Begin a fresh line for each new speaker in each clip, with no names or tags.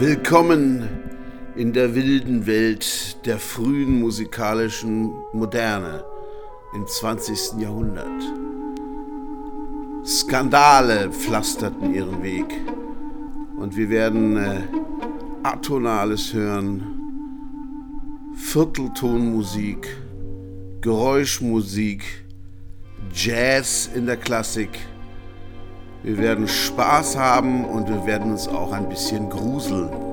Willkommen in der wilden Welt der frühen musikalischen Moderne im 20. Jahrhundert. Skandale pflasterten ihren Weg und wir werden äh, Atonales hören, Vierteltonmusik, Geräuschmusik, Jazz in der Klassik. Wir werden Spaß haben und wir werden uns auch ein bisschen gruseln.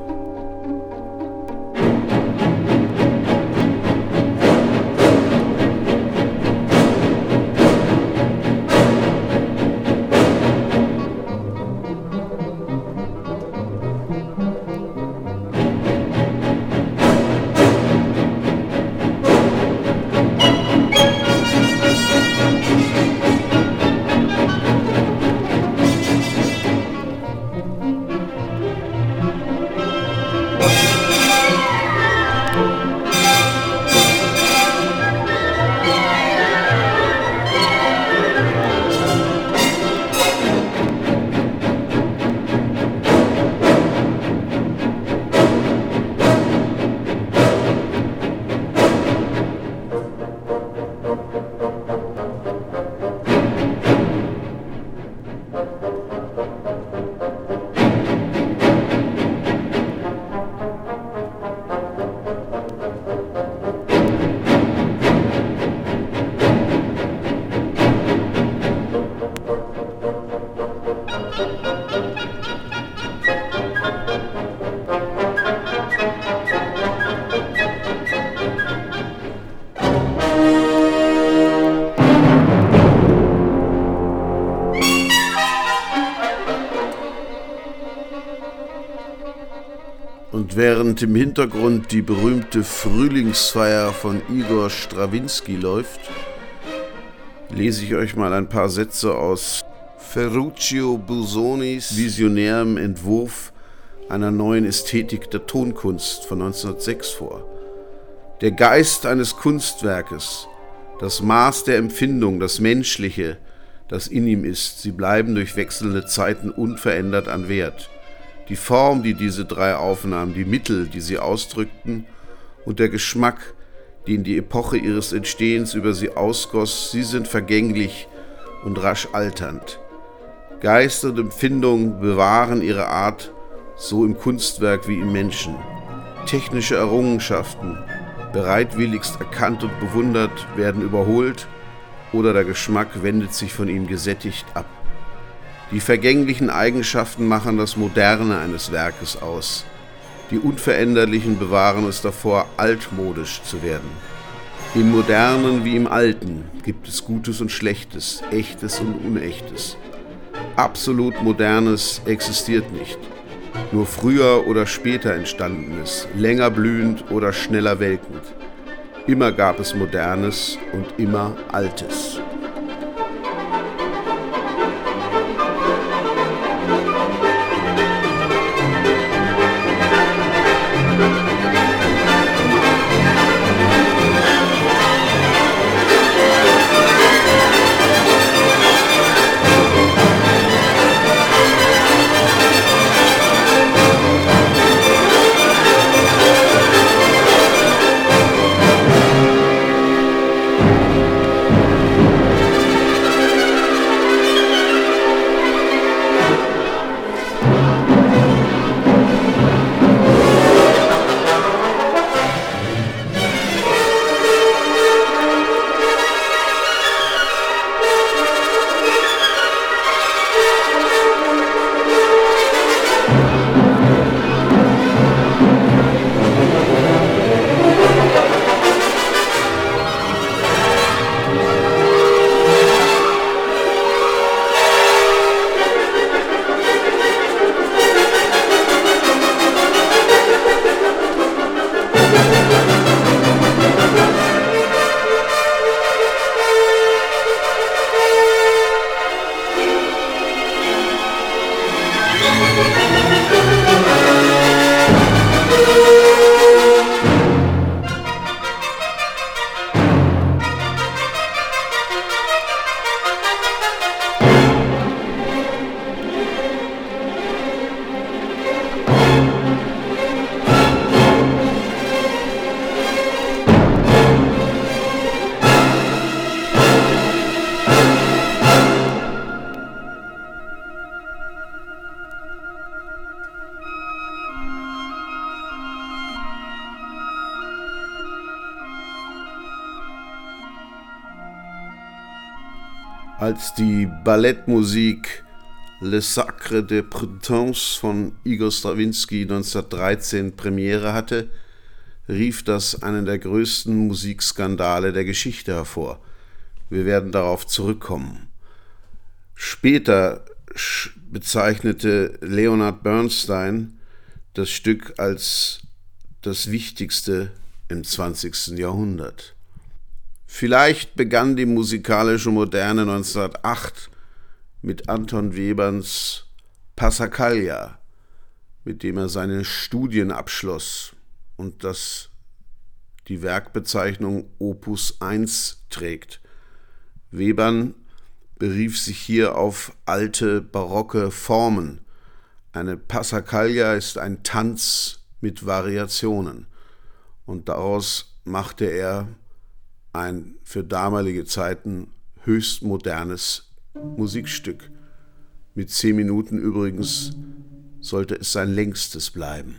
Während im Hintergrund die berühmte Frühlingsfeier von Igor Strawinski läuft, lese ich euch mal ein paar Sätze aus Ferruccio Busonis visionärem Entwurf einer neuen Ästhetik der Tonkunst von 1906 vor. Der Geist eines Kunstwerkes, das Maß der Empfindung, das Menschliche, das in ihm ist, sie bleiben durch wechselnde Zeiten unverändert an Wert die Form, die diese drei aufnahmen, die Mittel, die sie ausdrückten und der Geschmack, den die Epoche ihres Entstehens über sie ausgoss, sie sind vergänglich und rasch alternd. Geist und Empfindung bewahren ihre Art, so im Kunstwerk wie im Menschen. Technische Errungenschaften, bereitwilligst erkannt und bewundert, werden überholt oder der Geschmack wendet sich von ihm gesättigt ab. Die vergänglichen Eigenschaften machen das Moderne eines Werkes aus. Die Unveränderlichen bewahren es davor, altmodisch zu werden. Im Modernen wie im Alten gibt es Gutes und Schlechtes, Echtes und Unechtes. Absolut Modernes existiert nicht. Nur früher oder später entstandenes, länger blühend oder schneller welkend. Immer gab es Modernes und immer Altes. Als die Ballettmusik Le Sacre de Printemps von Igor Strawinski 1913 Premiere hatte, rief das einen der größten Musikskandale der Geschichte hervor. Wir werden darauf zurückkommen. Später bezeichnete Leonard Bernstein das Stück als das wichtigste im 20. Jahrhundert. Vielleicht begann die musikalische Moderne 1908 mit Anton Weberns Passacaglia, mit dem er seine Studien abschloss und das die Werkbezeichnung Opus 1 trägt. Webern berief sich hier auf alte barocke Formen. Eine Passacaglia ist ein Tanz mit Variationen und daraus machte er ein für damalige Zeiten höchst modernes Musikstück. Mit zehn Minuten übrigens sollte es sein längstes bleiben.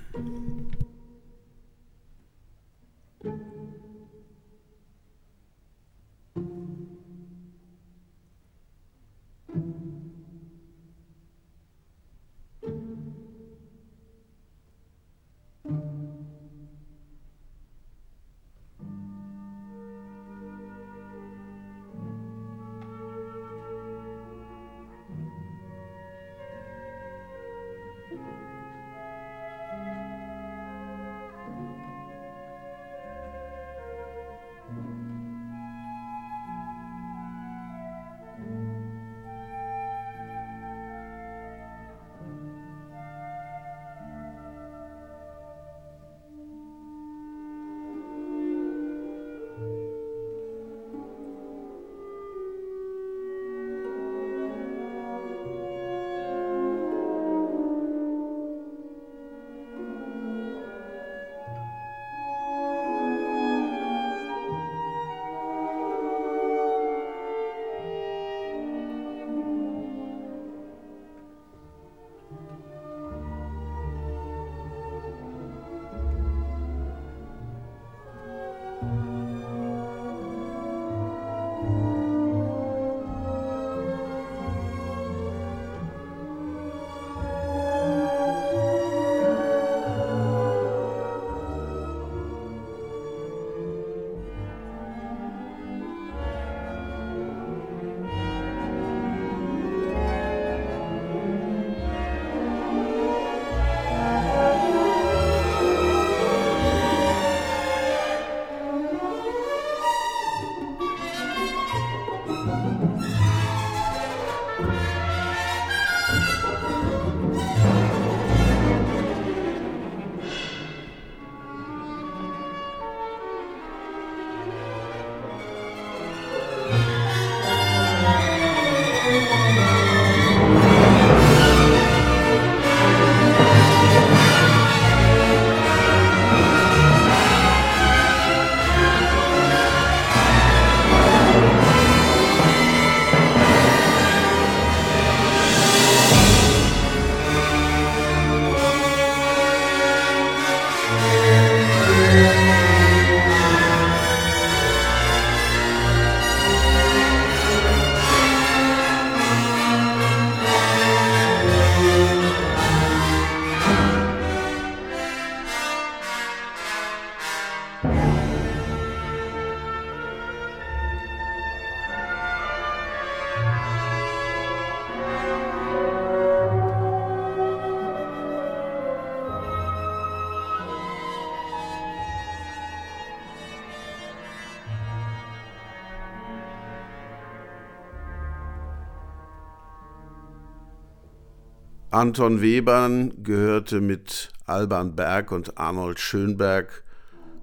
Anton Webern gehörte mit Alban Berg und Arnold Schönberg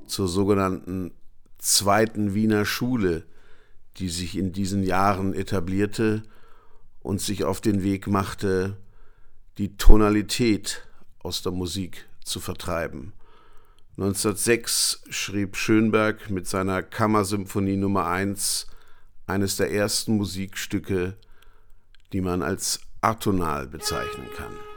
zur sogenannten zweiten Wiener Schule, die sich in diesen Jahren etablierte und sich auf den Weg machte, die Tonalität aus der Musik zu vertreiben. 1906 schrieb Schönberg mit seiner Kammersymphonie Nummer 1 eines der ersten Musikstücke, die man als atonal bezeichnen kann.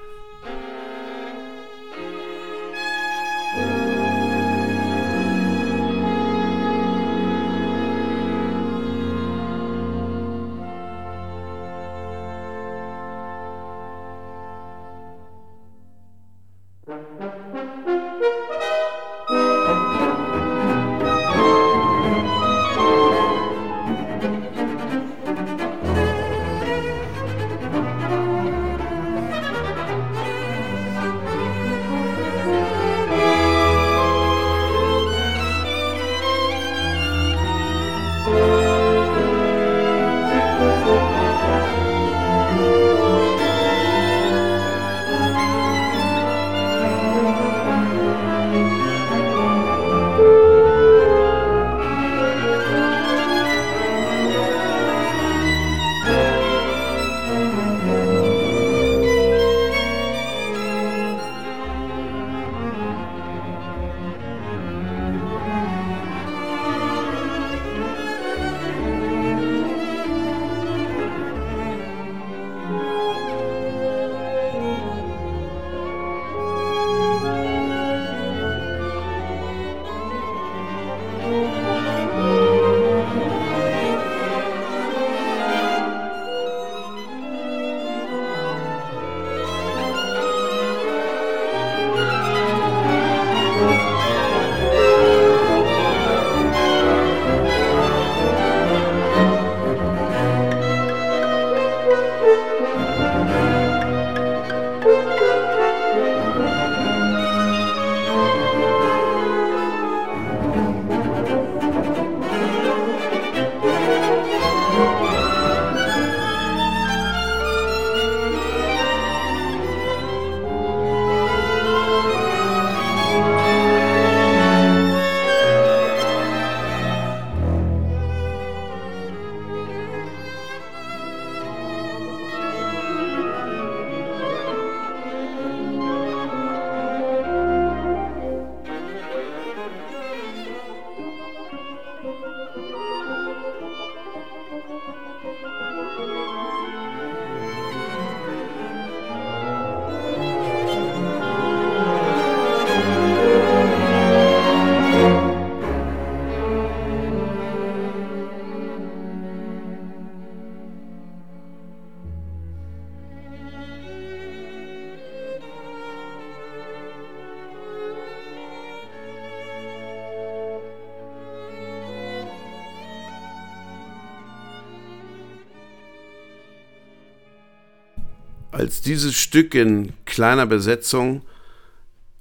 Dieses Stück in kleiner Besetzung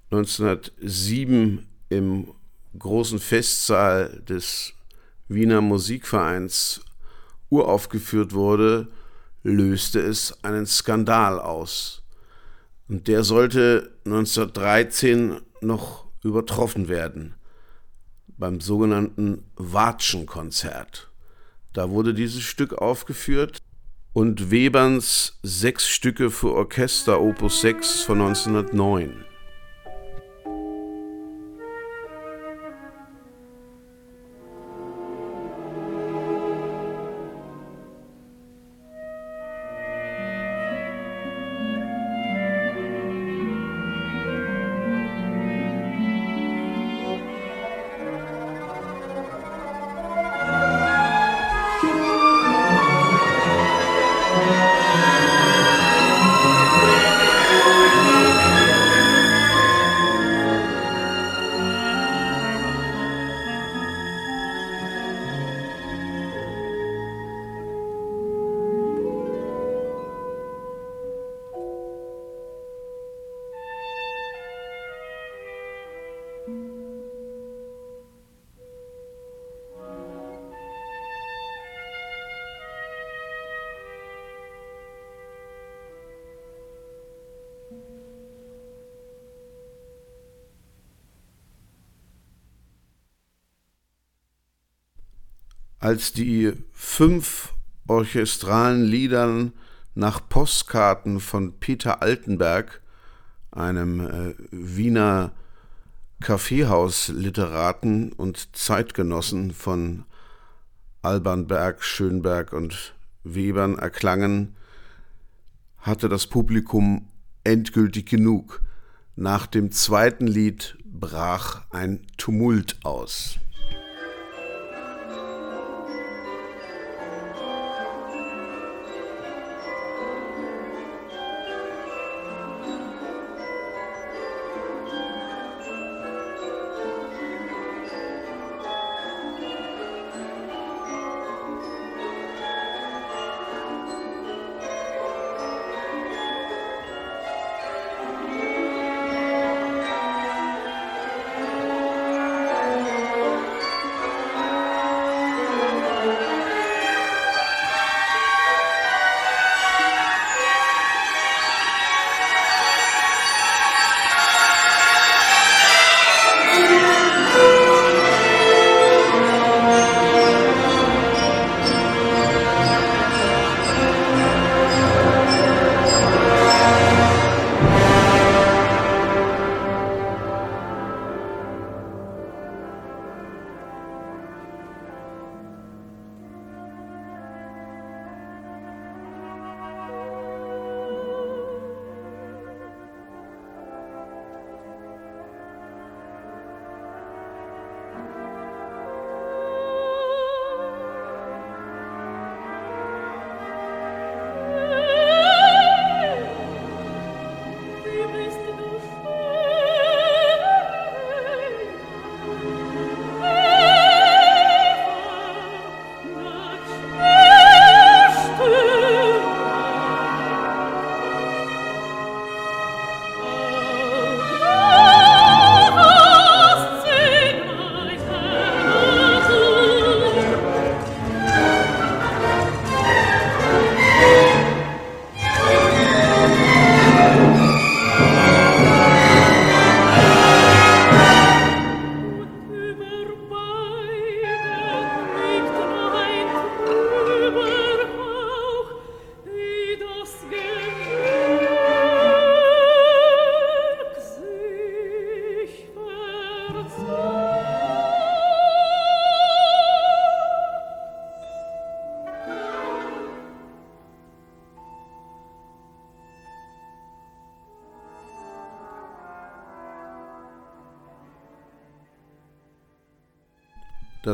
1907 im großen Festsaal des Wiener Musikvereins uraufgeführt wurde, löste es einen Skandal aus. Und der sollte 1913 noch übertroffen werden beim sogenannten Watschenkonzert. Da wurde dieses Stück aufgeführt und Weberns Sechs Stücke für Orchester Opus 6 von 1909. als die fünf orchestralen Liedern nach Postkarten von Peter Altenberg, einem äh, Wiener Kaffeehausliteraten und Zeitgenossen von Alban Berg, Schönberg und Webern erklangen, hatte das Publikum endgültig genug. Nach dem zweiten Lied brach ein Tumult aus.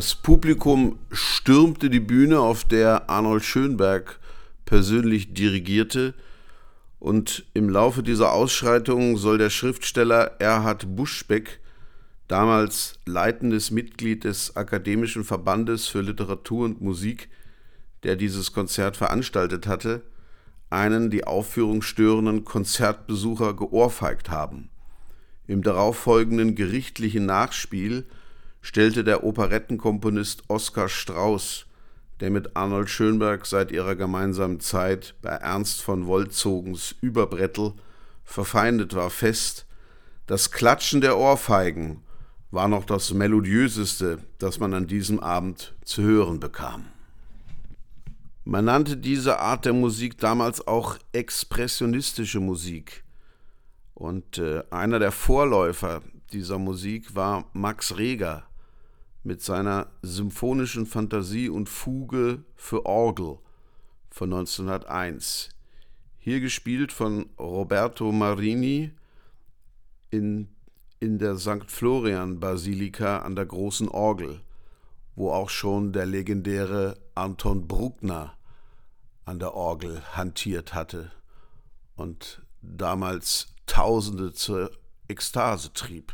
Das Publikum stürmte die Bühne, auf der Arnold Schönberg persönlich dirigierte, und im Laufe dieser Ausschreitungen soll der Schriftsteller Erhard Buschbeck, damals leitendes Mitglied des Akademischen Verbandes für Literatur und Musik, der dieses Konzert veranstaltet hatte, einen die Aufführung störenden Konzertbesucher geohrfeigt haben. Im darauffolgenden gerichtlichen Nachspiel stellte der Operettenkomponist Oskar Strauß, der mit Arnold Schönberg seit ihrer gemeinsamen Zeit bei Ernst von Wolzogens Überbrettel verfeindet war, fest, das Klatschen der Ohrfeigen war noch das melodiöseste, das man an diesem Abend zu hören bekam. Man nannte diese Art der Musik damals auch expressionistische Musik. Und äh, einer der Vorläufer dieser Musik war Max Reger mit seiner symphonischen Fantasie und Fuge für Orgel von 1901. Hier gespielt von Roberto Marini in, in der St. Florian Basilika an der großen Orgel, wo auch schon der legendäre Anton Bruckner an der Orgel hantiert hatte und damals Tausende zur Ekstase trieb.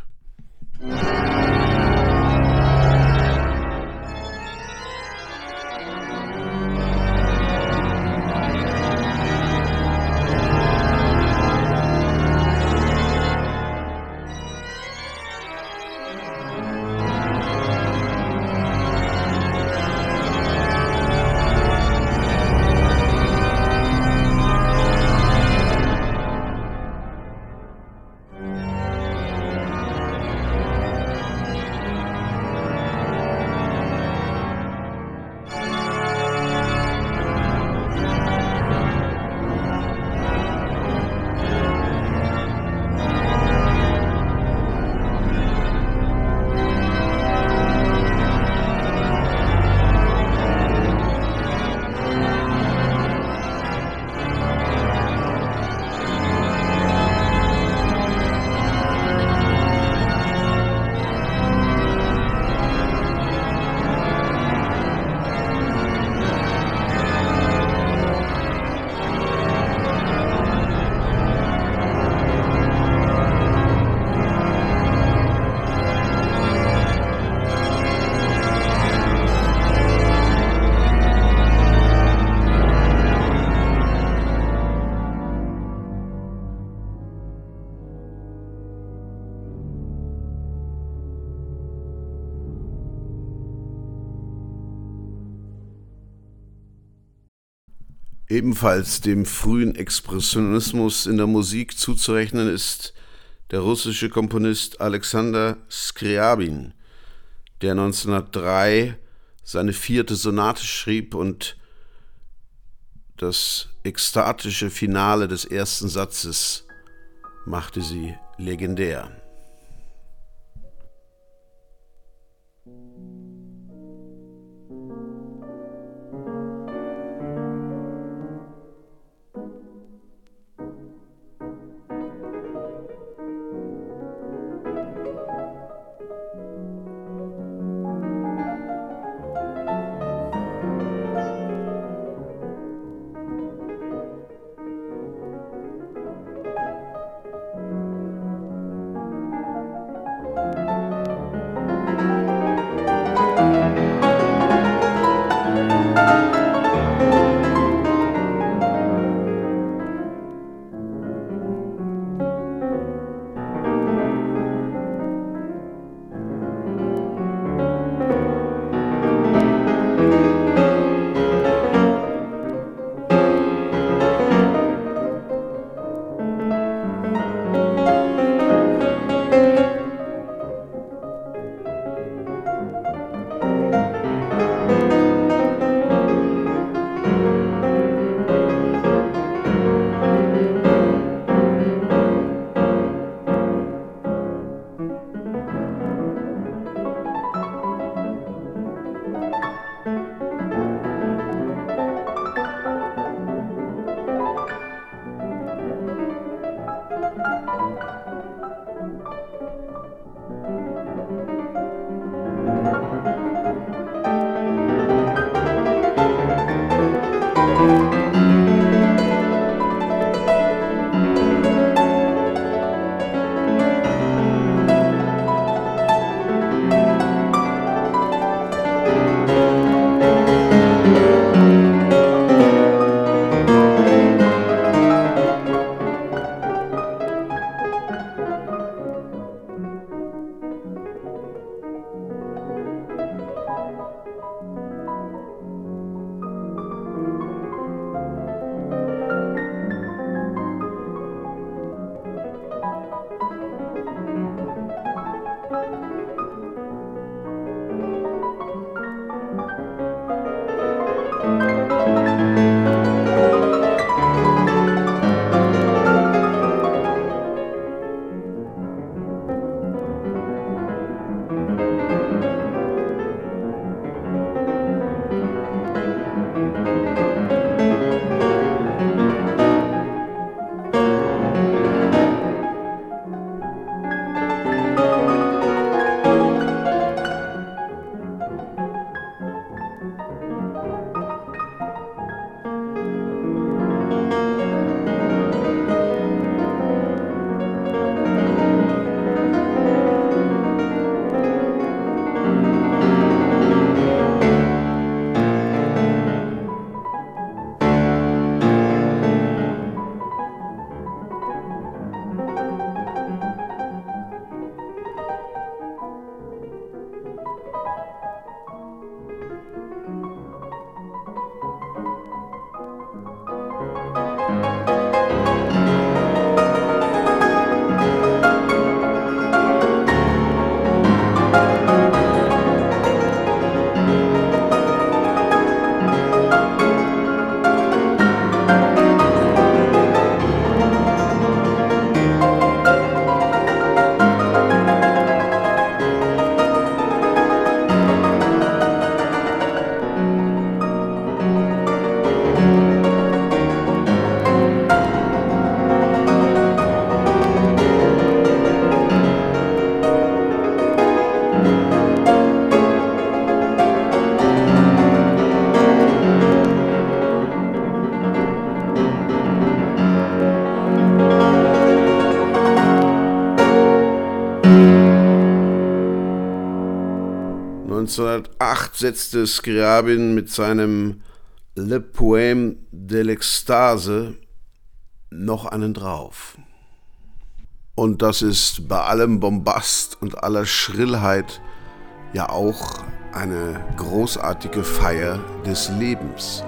Ebenfalls dem frühen Expressionismus in der Musik zuzurechnen ist der russische Komponist Alexander Skriabin, der 1903 seine vierte Sonate schrieb und das ekstatische Finale des ersten Satzes machte sie legendär. 1908 setzte Scriabin mit seinem Le Poème de l'Extase noch einen drauf. Und das ist bei allem Bombast und aller Schrillheit ja auch eine großartige Feier des Lebens.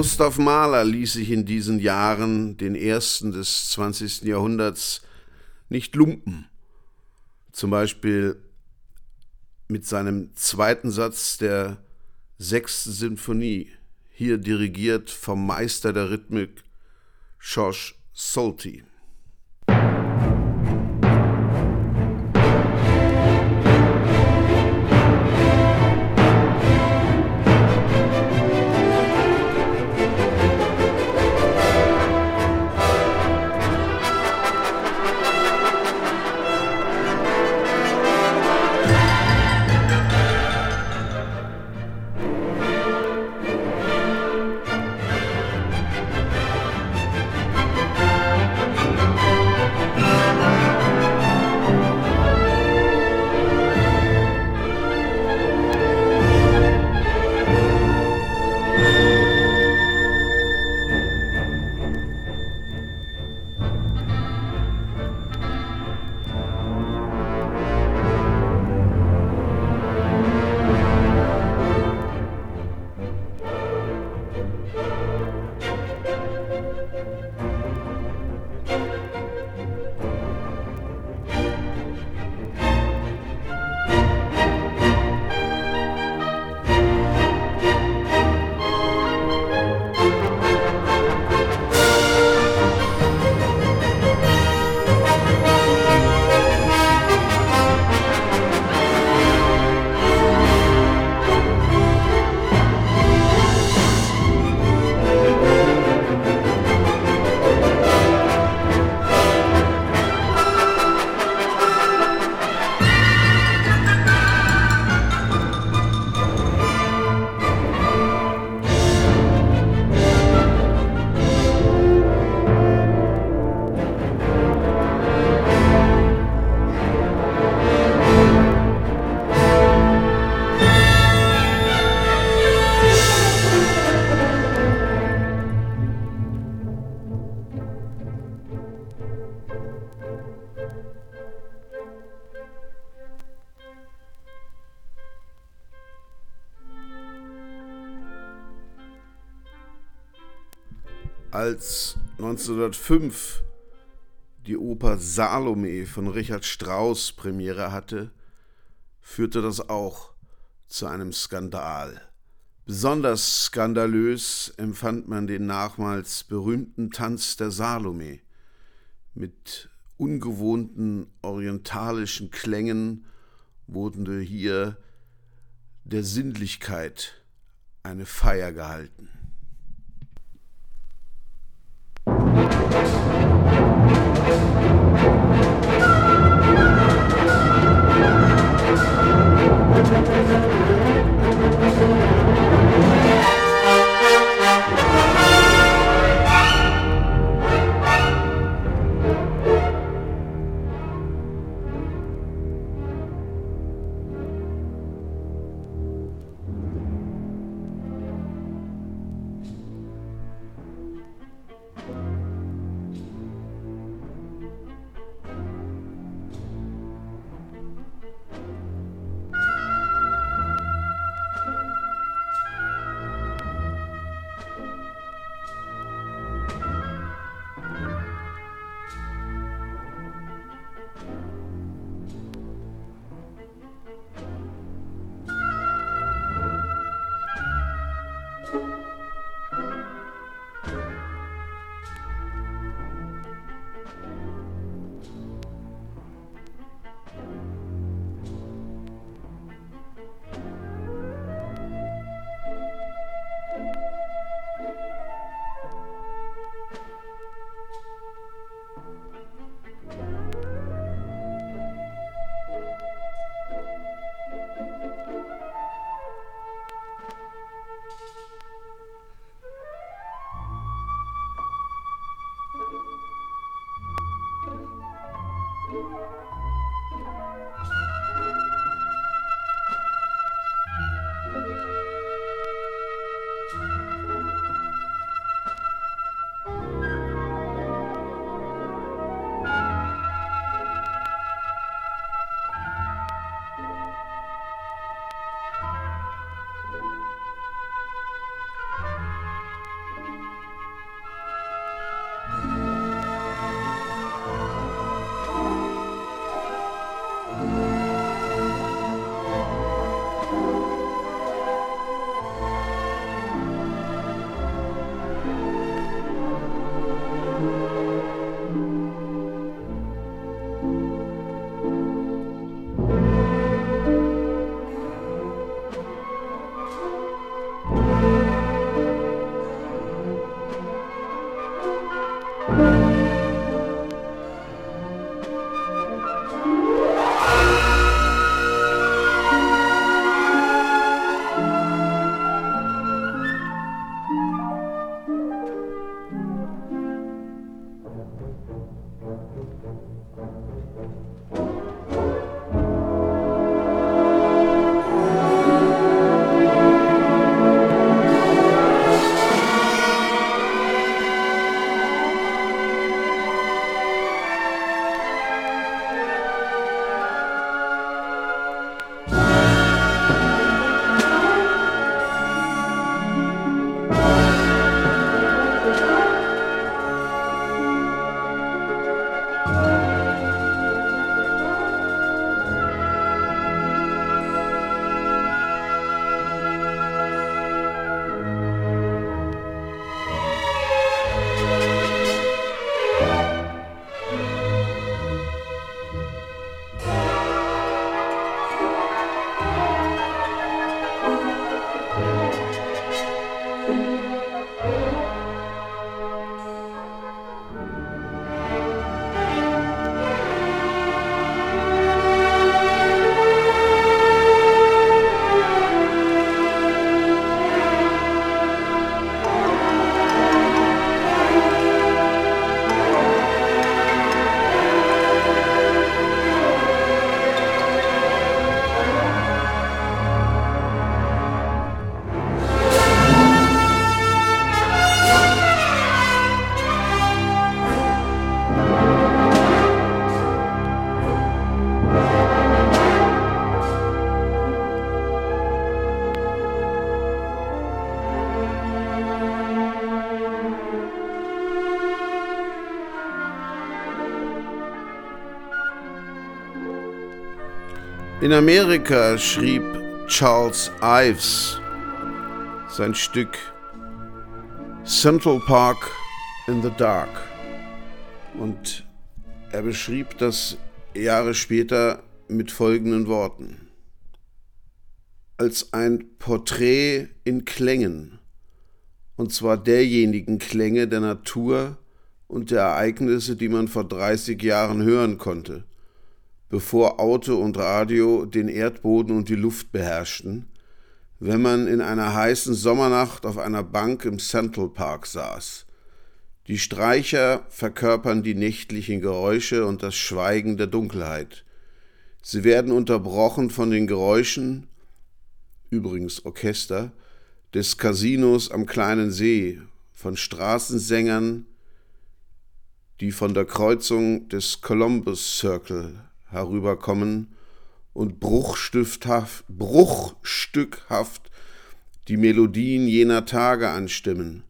Gustav Mahler ließ sich in diesen Jahren, den ersten des 20. Jahrhunderts, nicht lumpen. Zum Beispiel mit seinem zweiten Satz der sechsten Sinfonie, hier dirigiert vom Meister der Rhythmik Georges Solti. 1905 die Oper Salome von Richard Strauss Premiere hatte, führte das auch zu einem Skandal. Besonders skandalös empfand man den nachmals berühmten Tanz der Salome mit ungewohnten orientalischen Klängen wurde hier der Sinnlichkeit eine Feier gehalten. In Amerika schrieb Charles Ives sein Stück Central Park in the Dark. Und er beschrieb das Jahre später mit folgenden Worten. Als ein Porträt in Klängen, und zwar derjenigen Klänge der Natur und der Ereignisse, die man vor 30 Jahren hören konnte bevor Auto und Radio den Erdboden und die Luft beherrschten, wenn man in einer heißen Sommernacht auf einer Bank im Central Park saß. Die Streicher verkörpern die nächtlichen Geräusche und das Schweigen der Dunkelheit. Sie werden unterbrochen von den Geräuschen, übrigens Orchester, des Casinos am kleinen See, von Straßensängern, die von der Kreuzung des Columbus Circle herüberkommen und bruchstückhaft, bruchstückhaft die Melodien jener Tage anstimmen,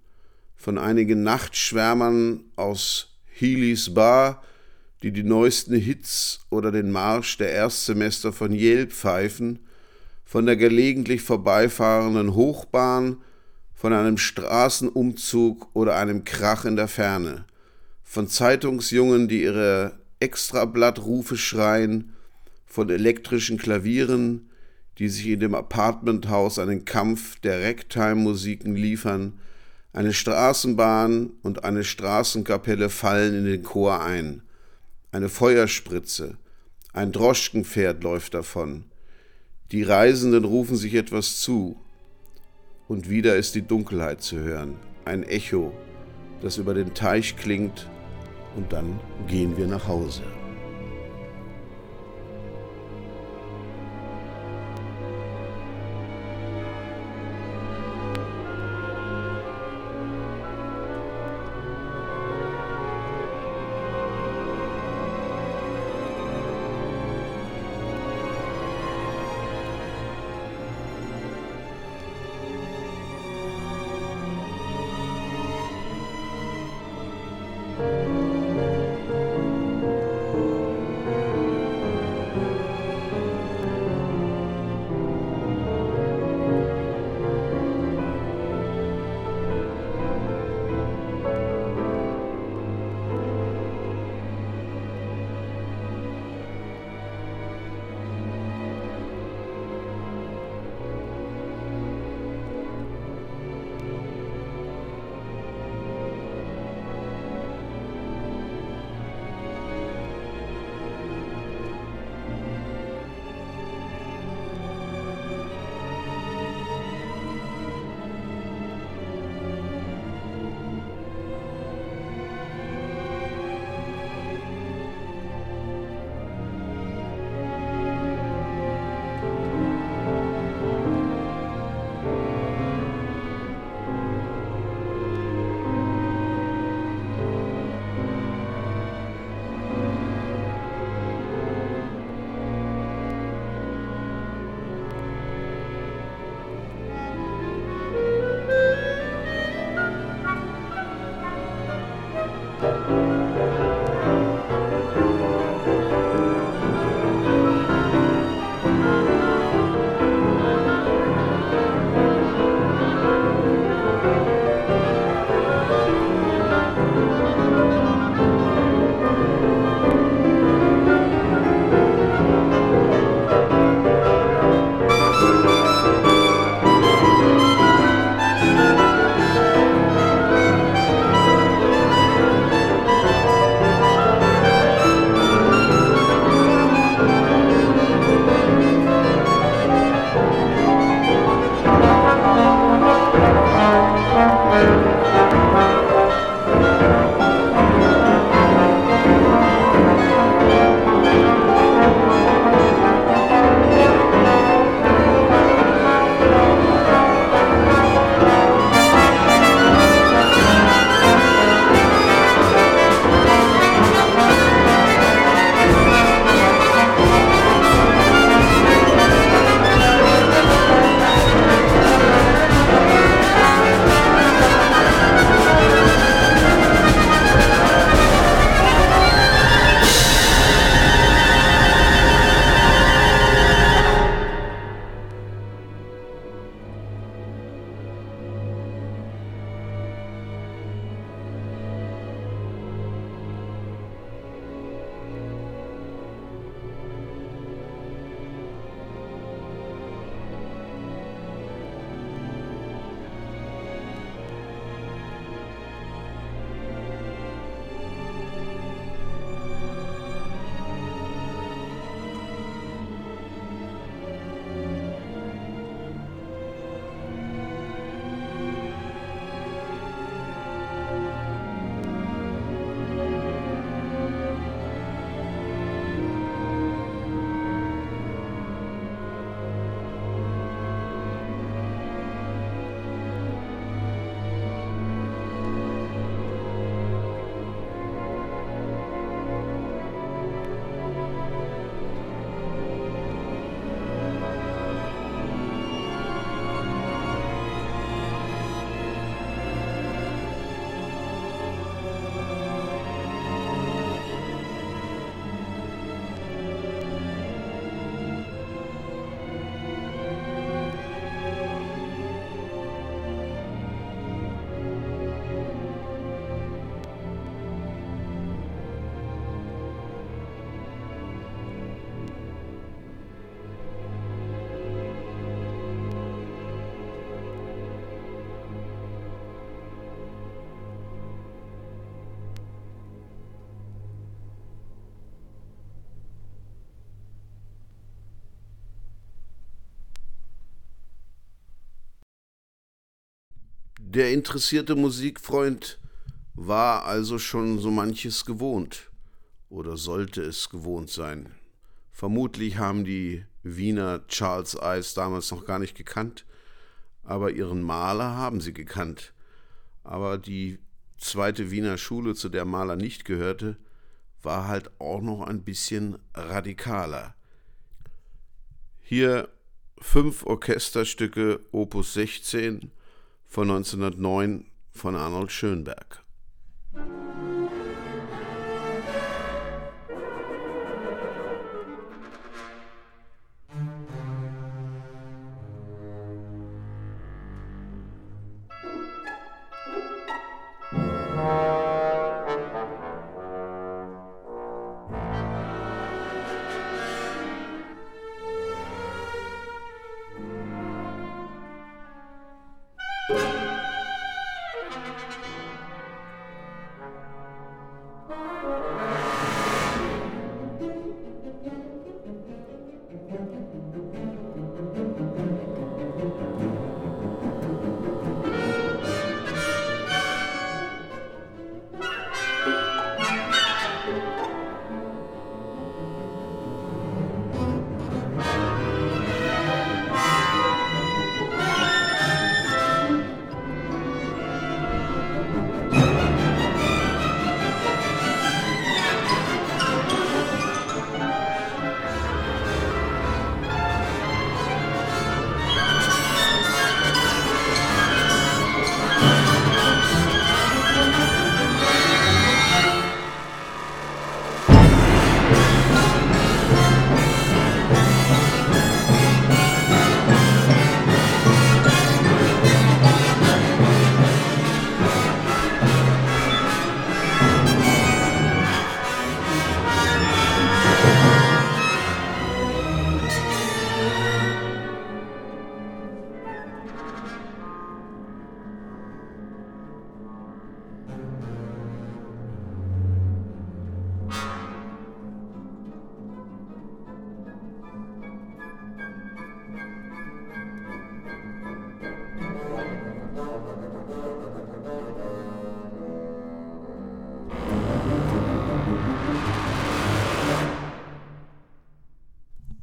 von einigen Nachtschwärmern aus Healy's Bar, die die neuesten Hits oder den Marsch der Erstsemester von Yale pfeifen, von der gelegentlich vorbeifahrenden Hochbahn, von einem Straßenumzug oder einem Krach in der Ferne, von Zeitungsjungen, die ihre Extrablattrufe schreien, von elektrischen Klavieren, die sich in dem Apartmenthaus einen Kampf der Ragtime-Musiken liefern, eine Straßenbahn und eine Straßenkapelle fallen in den Chor ein. Eine Feuerspritze, ein Droschkenpferd läuft davon. Die Reisenden rufen sich etwas zu. Und wieder ist die Dunkelheit zu hören, ein Echo, das über den Teich klingt und dann gehen wir nach Hause. Der interessierte Musikfreund war also schon so manches gewohnt oder sollte es gewohnt sein. Vermutlich haben die Wiener Charles Ives damals noch gar nicht gekannt, aber ihren Maler haben sie gekannt. Aber die zweite Wiener Schule, zu der Maler nicht gehörte, war halt auch noch ein bisschen radikaler. Hier fünf Orchesterstücke Opus 16 von 1909 von Arnold Schönberg.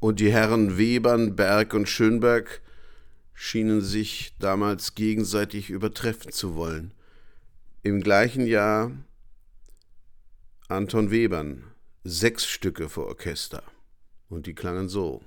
Und die Herren Webern, Berg und Schönberg schienen sich damals gegenseitig übertreffen zu wollen. Im gleichen Jahr Anton Webern, sechs Stücke für Orchester. Und die klangen so.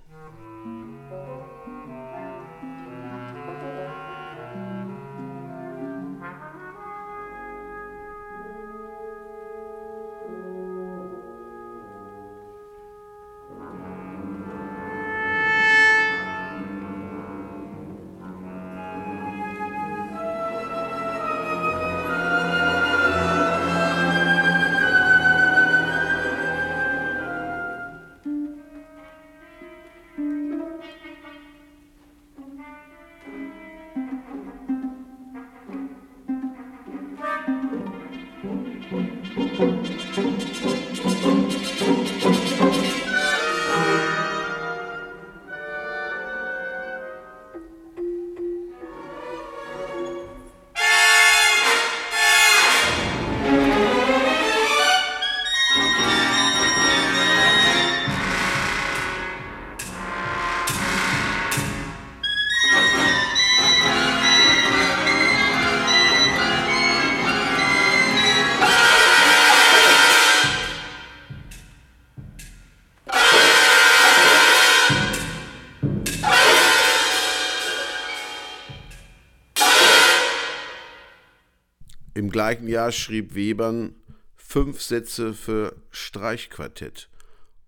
Gleichen Jahr schrieb Webern fünf Sätze für Streichquartett.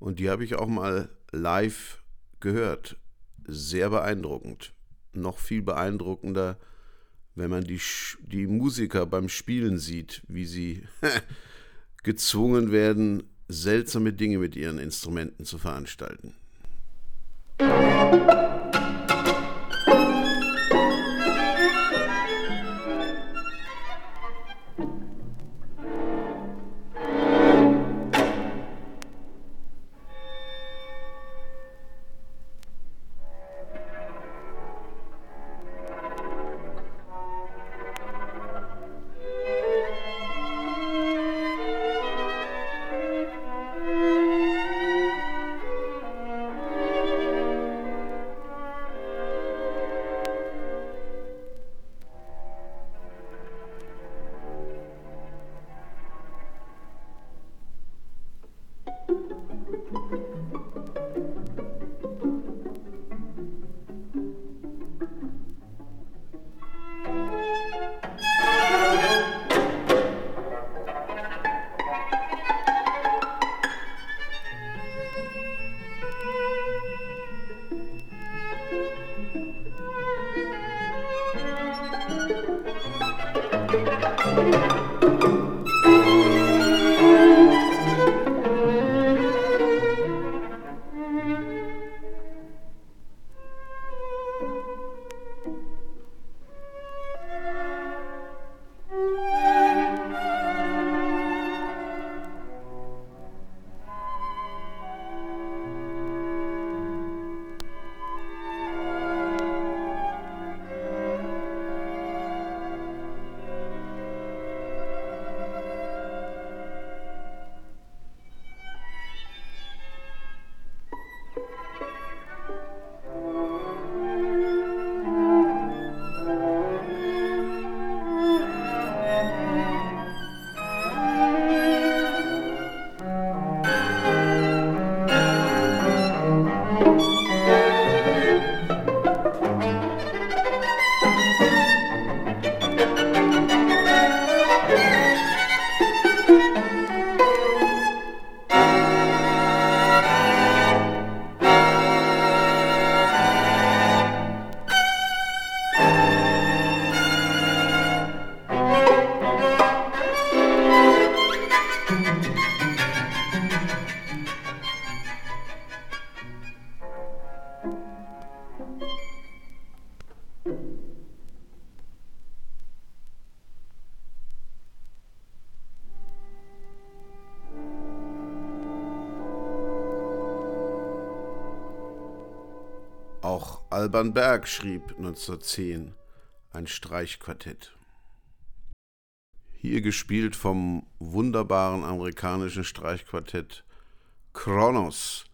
Und die habe ich auch mal live gehört. Sehr beeindruckend. Noch viel beeindruckender, wenn man die, die Musiker beim Spielen sieht, wie sie gezwungen werden, seltsame Dinge mit ihren Instrumenten zu veranstalten. Musik Alban Berg schrieb 1910 ein Streichquartett. Hier gespielt vom wunderbaren amerikanischen Streichquartett Kronos,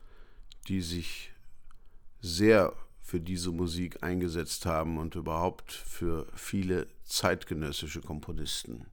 die sich sehr für diese Musik eingesetzt haben und überhaupt für viele zeitgenössische Komponisten.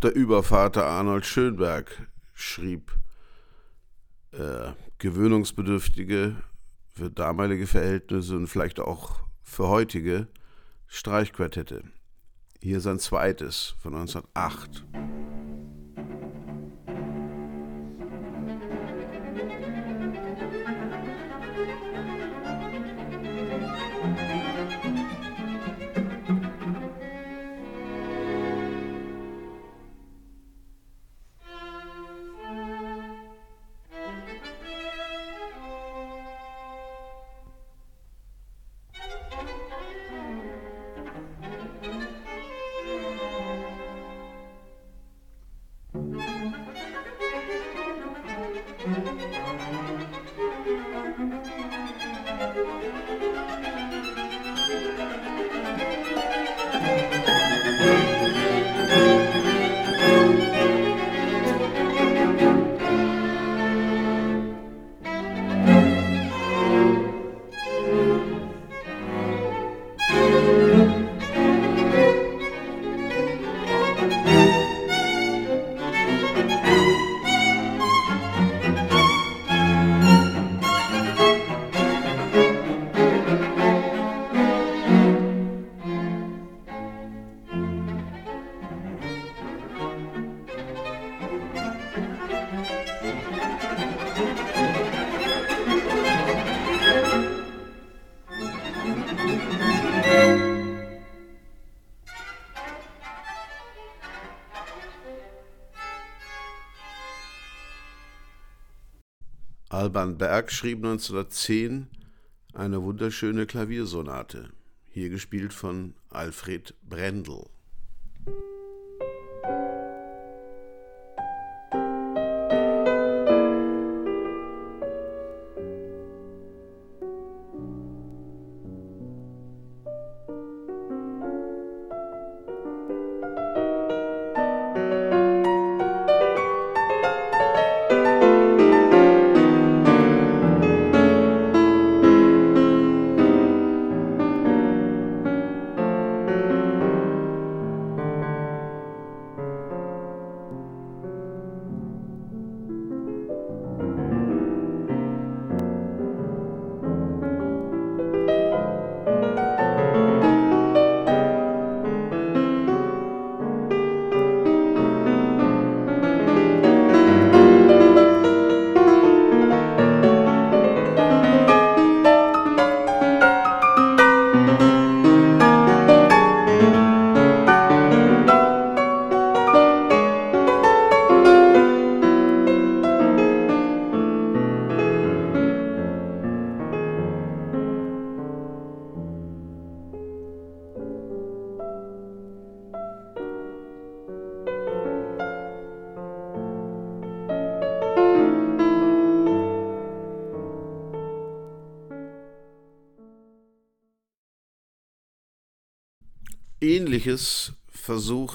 Der Übervater Arnold Schönberg schrieb äh, gewöhnungsbedürftige für damalige Verhältnisse und vielleicht auch für heutige Streichquartette. Hier sein zweites von 1908. Berg schrieb 1910 eine wunderschöne Klaviersonate, hier gespielt von Alfred Brendel.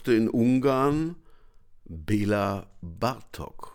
Versuchte in Ungarn Bela Bartok.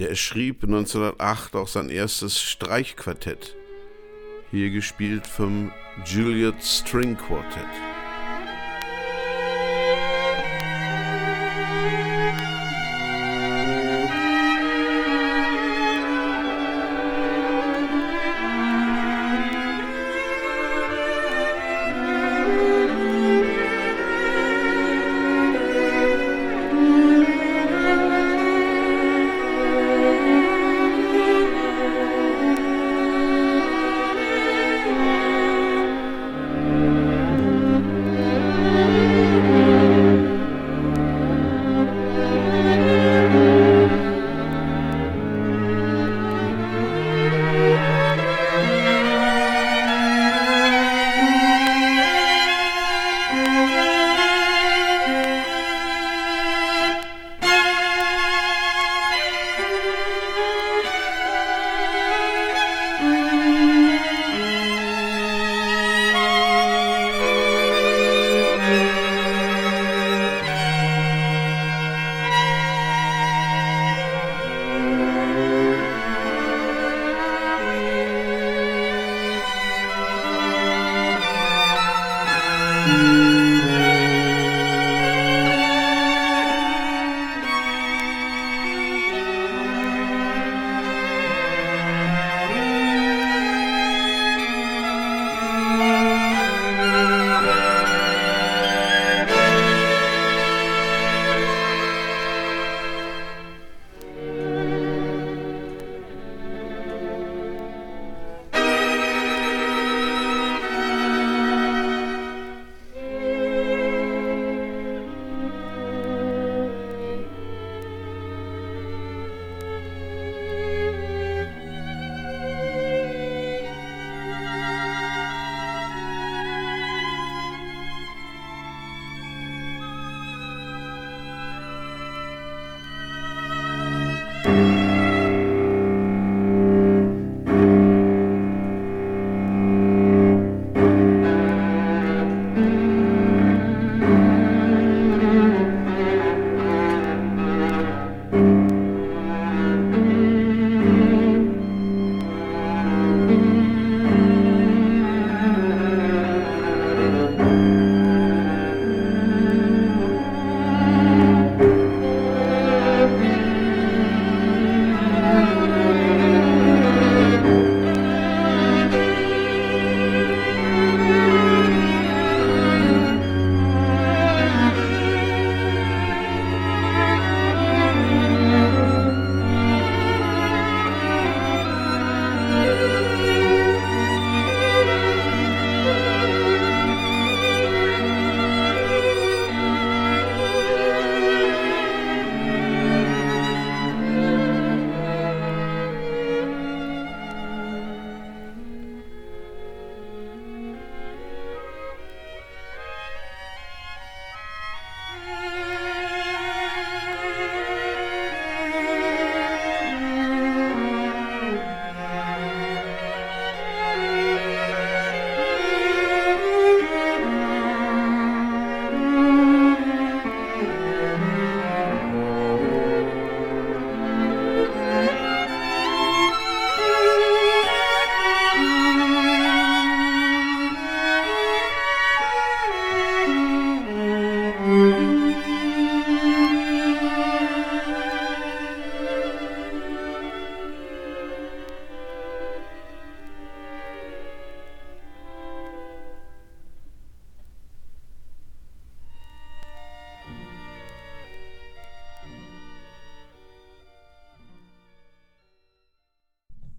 Der schrieb 1908 auch sein erstes Streichquartett, hier gespielt vom Juliet String Quartet.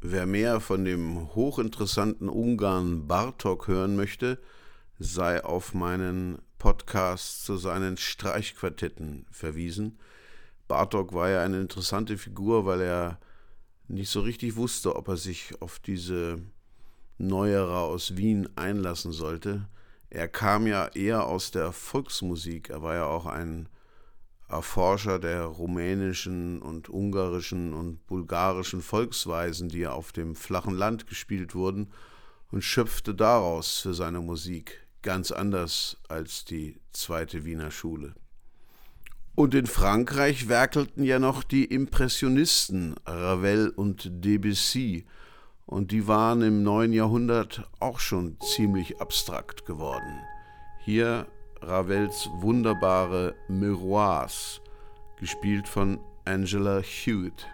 Wer mehr von dem hochinteressanten Ungarn Bartok hören möchte, sei auf meinen Podcast zu seinen Streichquartetten verwiesen. Bartok war ja eine interessante Figur, weil er nicht so richtig wusste, ob er sich auf diese Neuerer aus Wien einlassen sollte. Er kam ja eher aus der Volksmusik, er war ja auch ein Erforscher der rumänischen und ungarischen und bulgarischen Volksweisen, die auf dem flachen Land gespielt wurden, und schöpfte daraus für seine Musik, ganz anders als die zweite Wiener Schule. Und in Frankreich werkelten ja noch die Impressionisten Ravel und Debussy, und die waren im neuen Jahrhundert auch schon ziemlich abstrakt geworden. Hier Ravels wunderbare Miroirs, gespielt von Angela Hewitt.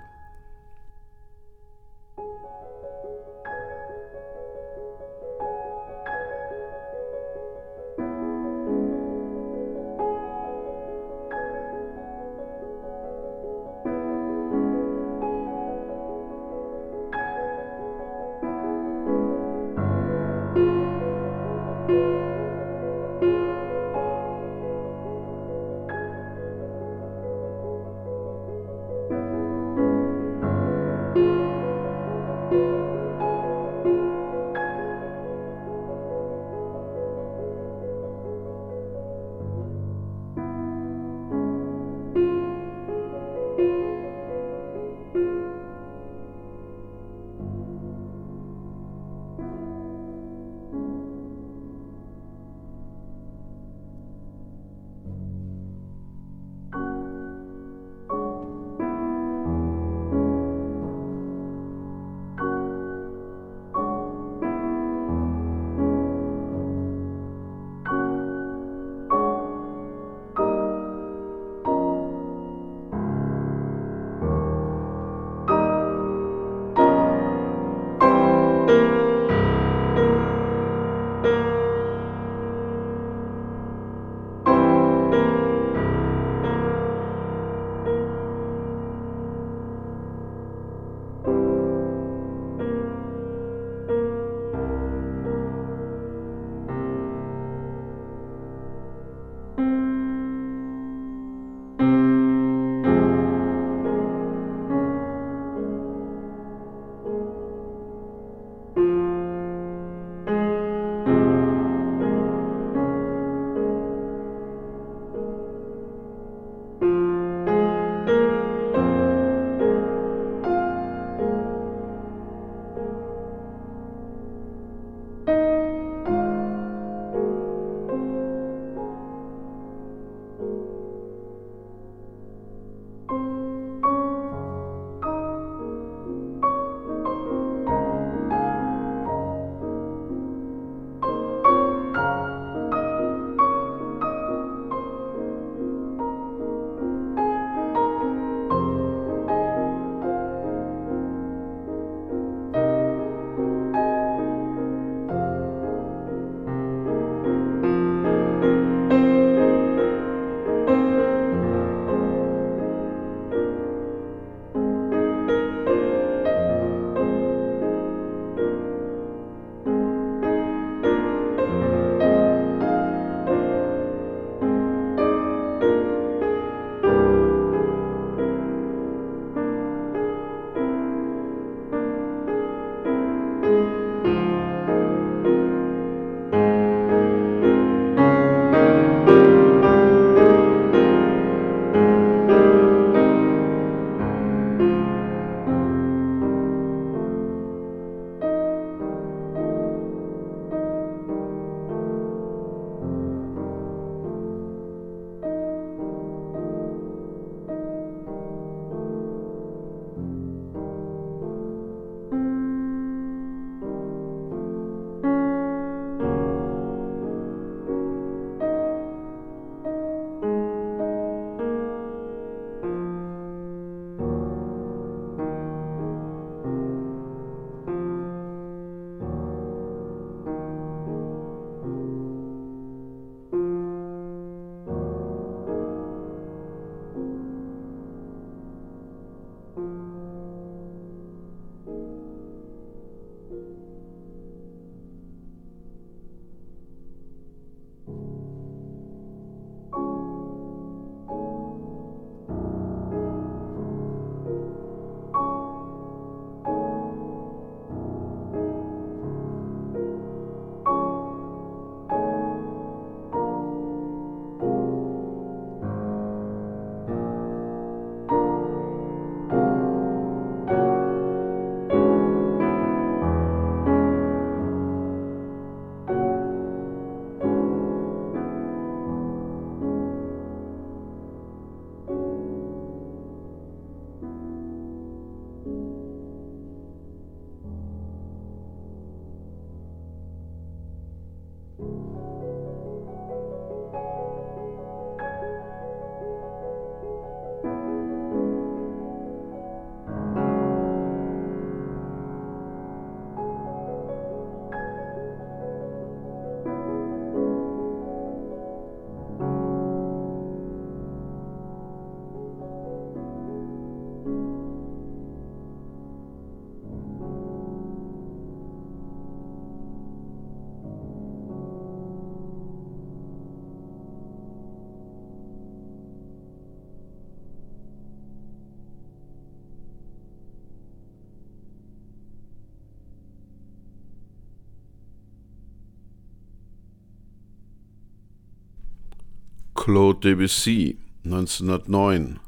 Claude Debussy 1909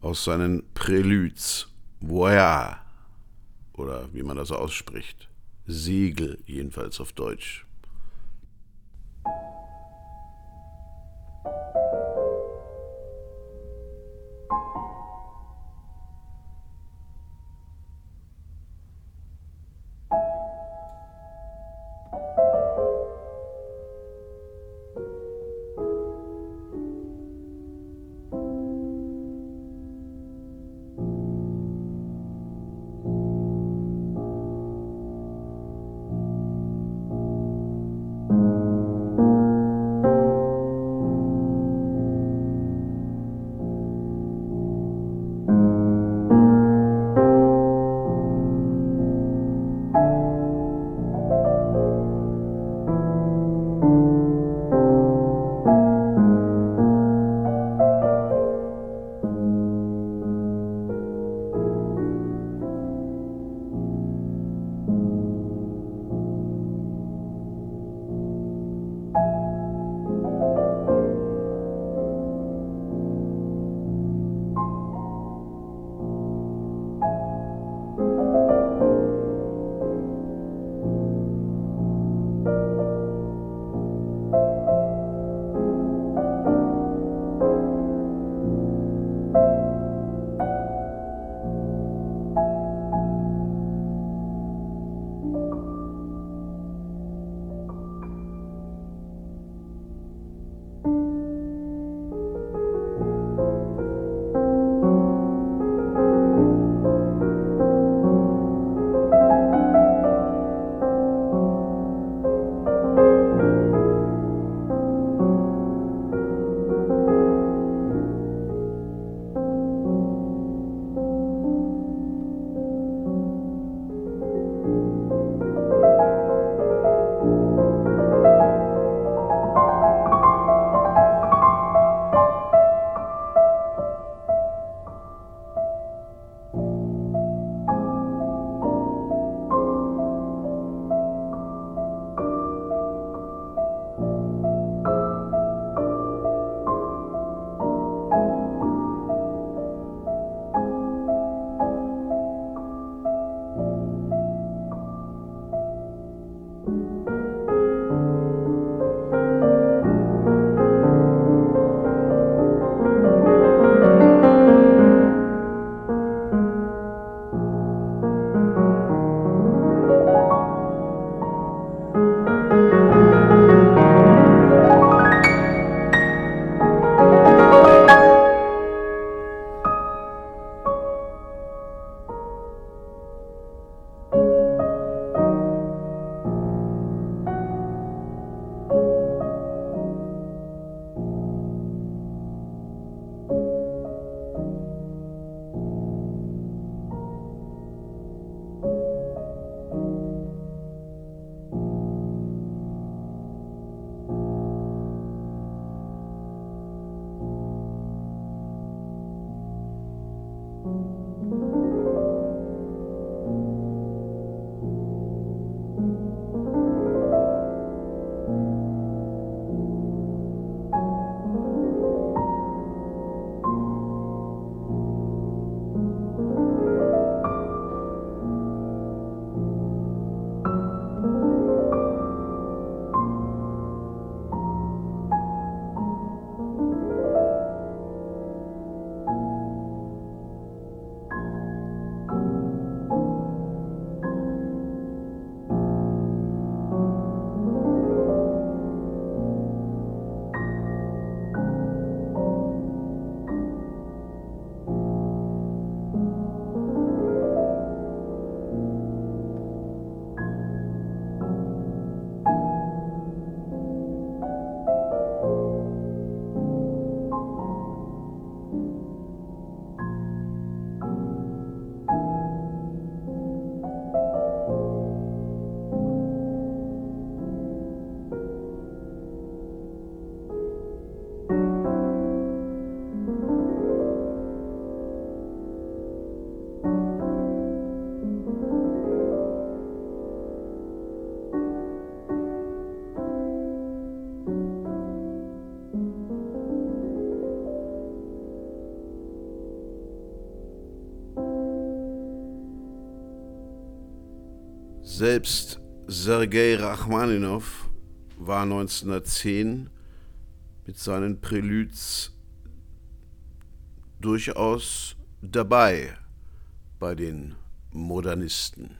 aus seinen Preludes Voyage oder wie man das ausspricht. Segel jedenfalls auf Deutsch. Selbst Sergei Rachmaninow war 1910 mit seinen Preludes durchaus dabei bei den Modernisten.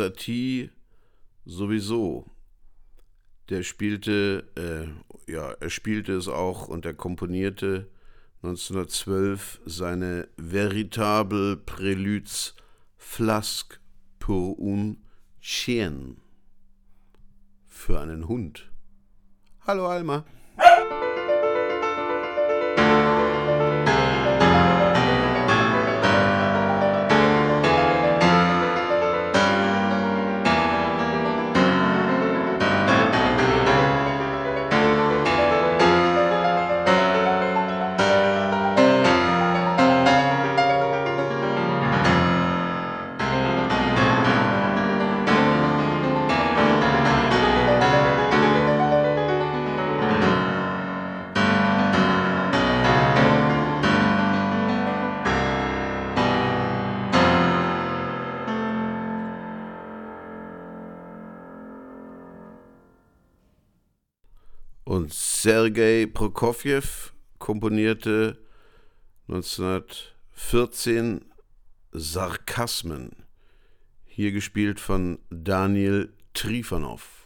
Erik Satie sowieso. Der spielte, äh, ja, er spielte es auch und er komponierte 1912 seine Veritable Préludes Flasque pour un chien. Für einen Hund. Hallo Alma. Sergei Prokofjew komponierte 1914 Sarkasmen, hier gespielt von Daniel Trifonov.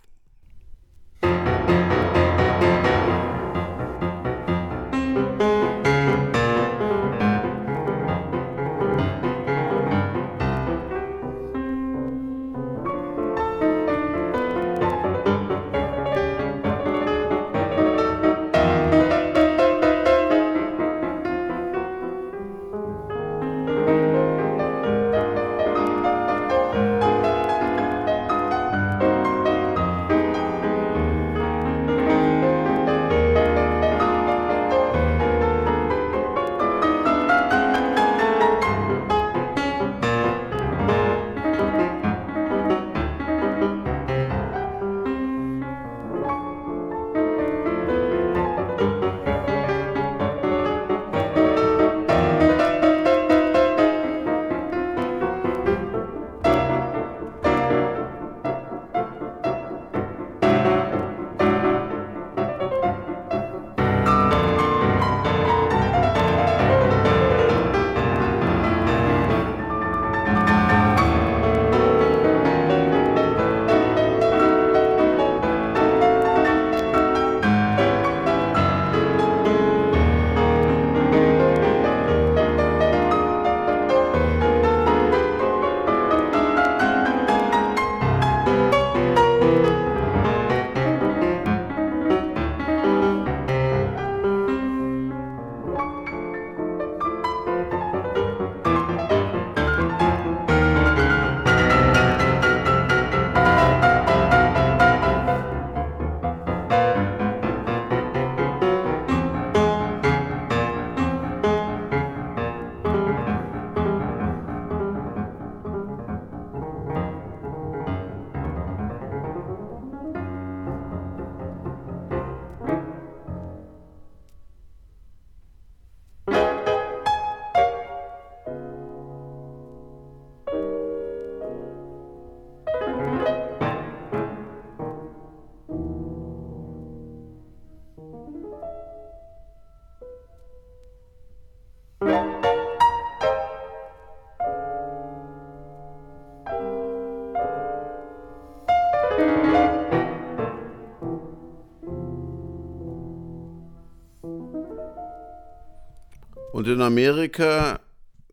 Und in Amerika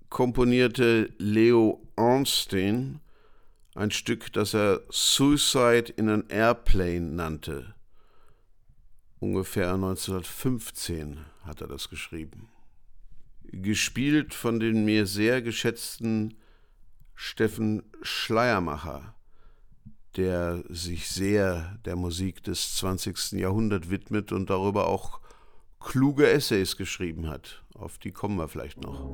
komponierte Leo Ornstein ein Stück, das er Suicide in an Airplane nannte. Ungefähr 1915 hat er das geschrieben. Gespielt von dem mir sehr geschätzten Steffen Schleiermacher, der sich sehr der Musik des 20. Jahrhunderts widmet und darüber auch kluge Essays geschrieben hat. Auf die kommen wir vielleicht noch.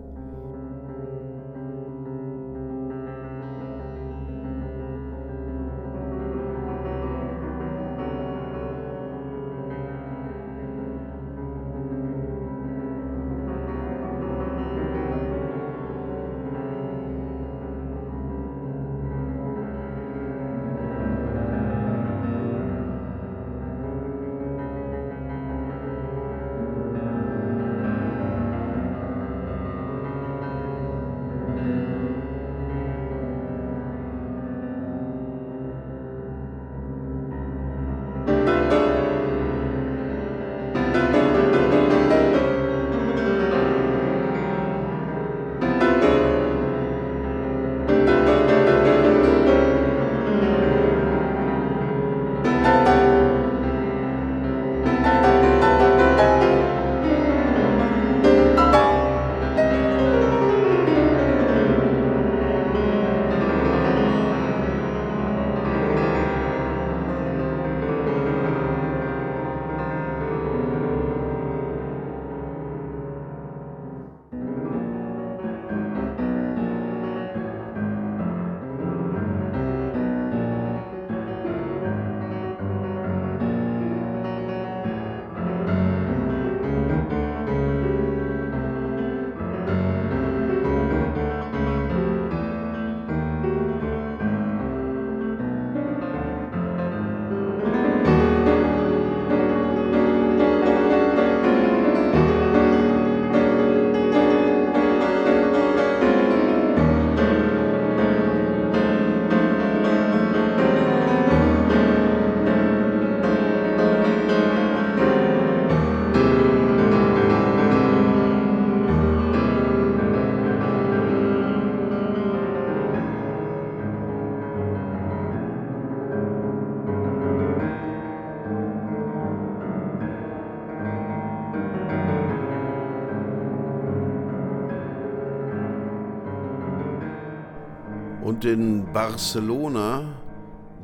In Barcelona,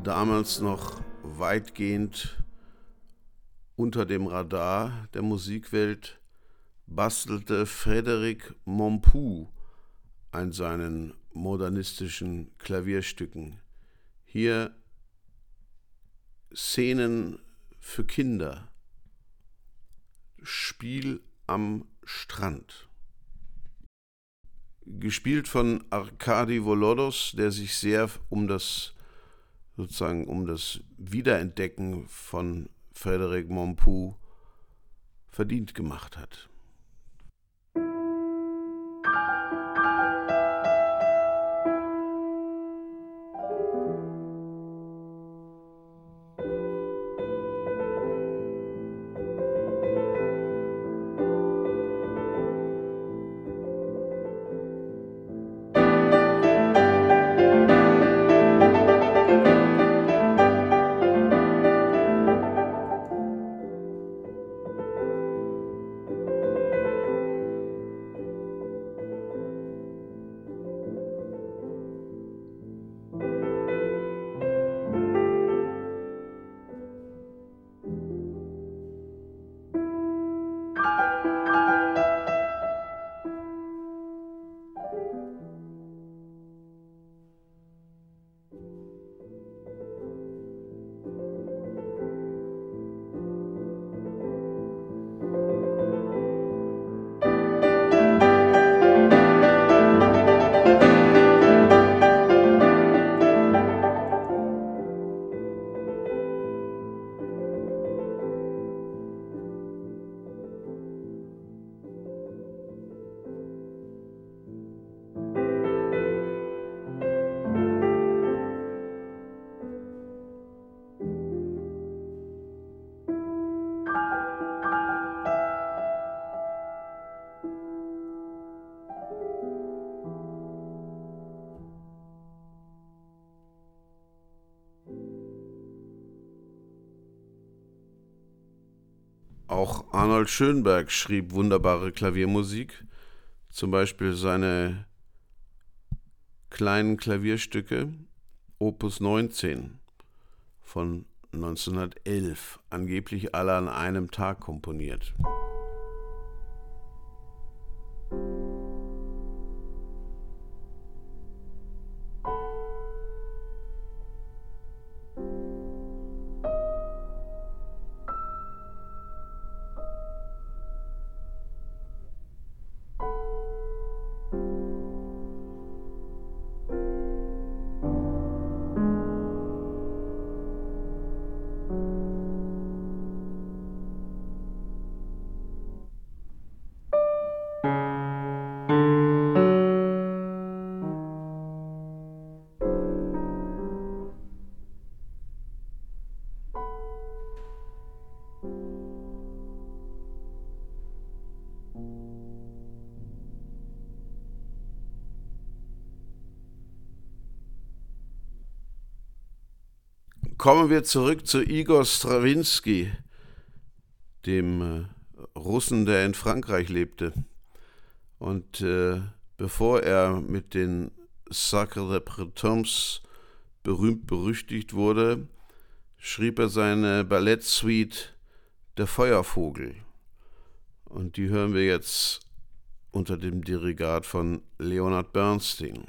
damals noch weitgehend unter dem Radar der Musikwelt, bastelte Frédéric Mompou an seinen modernistischen Klavierstücken. Hier Szenen für Kinder, Spiel am Strand gespielt von Arkadi Volodos, der sich sehr um das sozusagen um das Wiederentdecken von Frédéric Mompou verdient gemacht hat. Arnold Schönberg schrieb wunderbare Klaviermusik, zum Beispiel seine kleinen Klavierstücke Opus 19 von 1911, angeblich alle an einem Tag komponiert. Kommen wir zurück zu Igor Strawinski, dem äh, Russen, der in Frankreich lebte. Und äh, bevor er mit den Sacre de Bretons berühmt berüchtigt wurde, schrieb er seine Ballettsuite Der Feuervogel. Und die hören wir jetzt unter dem Dirigat von Leonard Bernstein.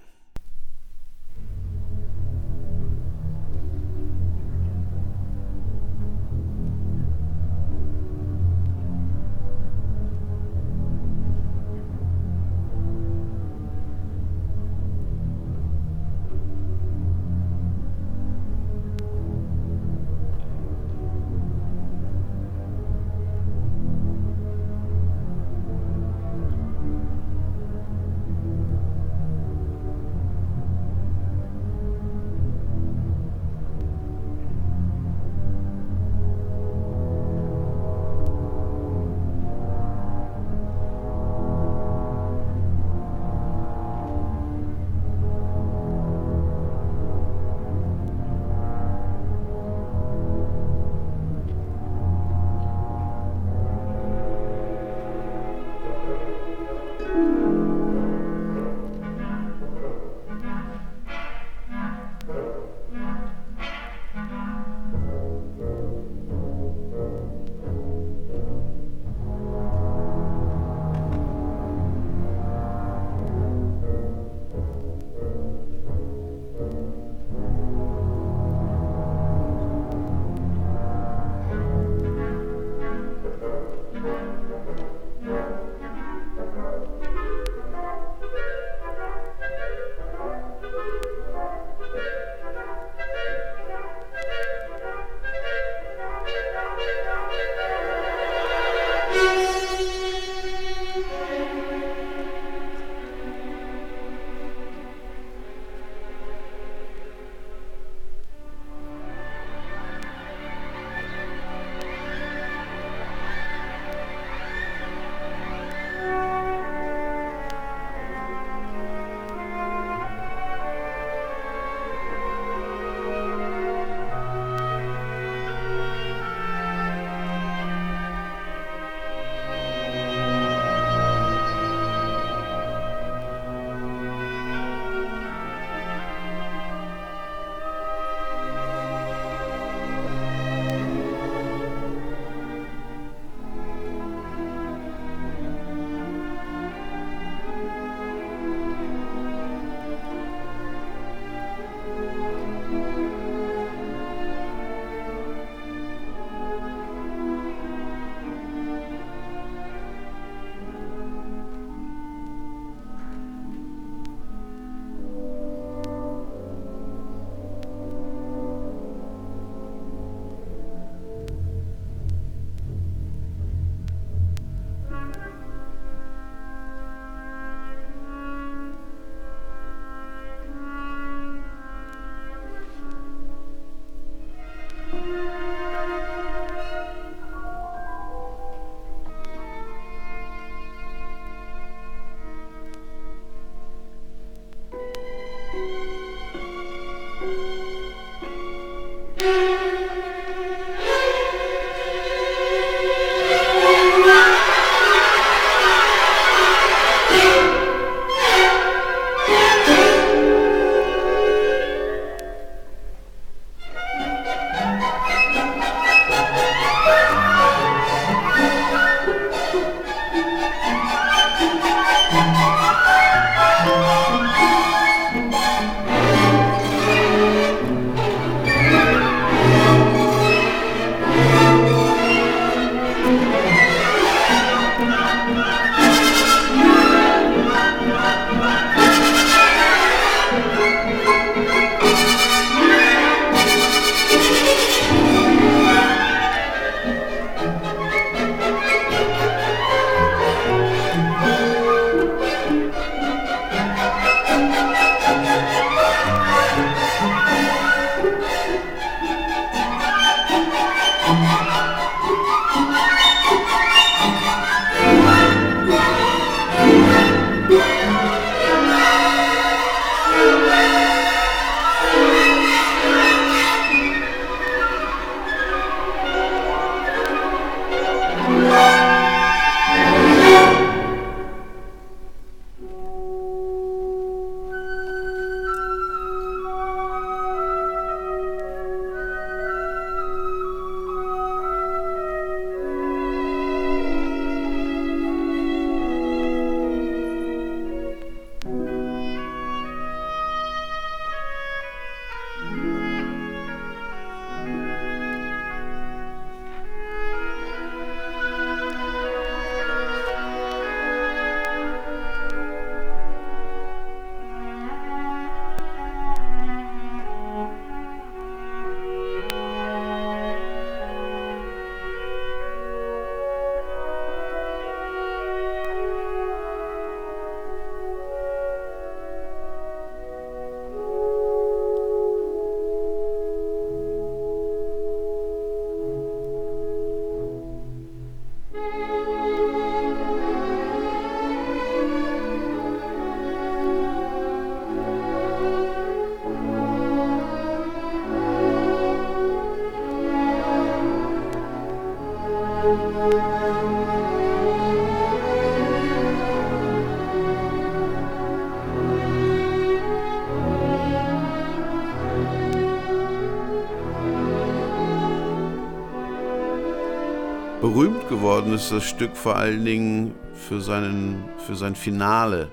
Geworden ist das Stück vor allen Dingen für, seinen, für sein Finale,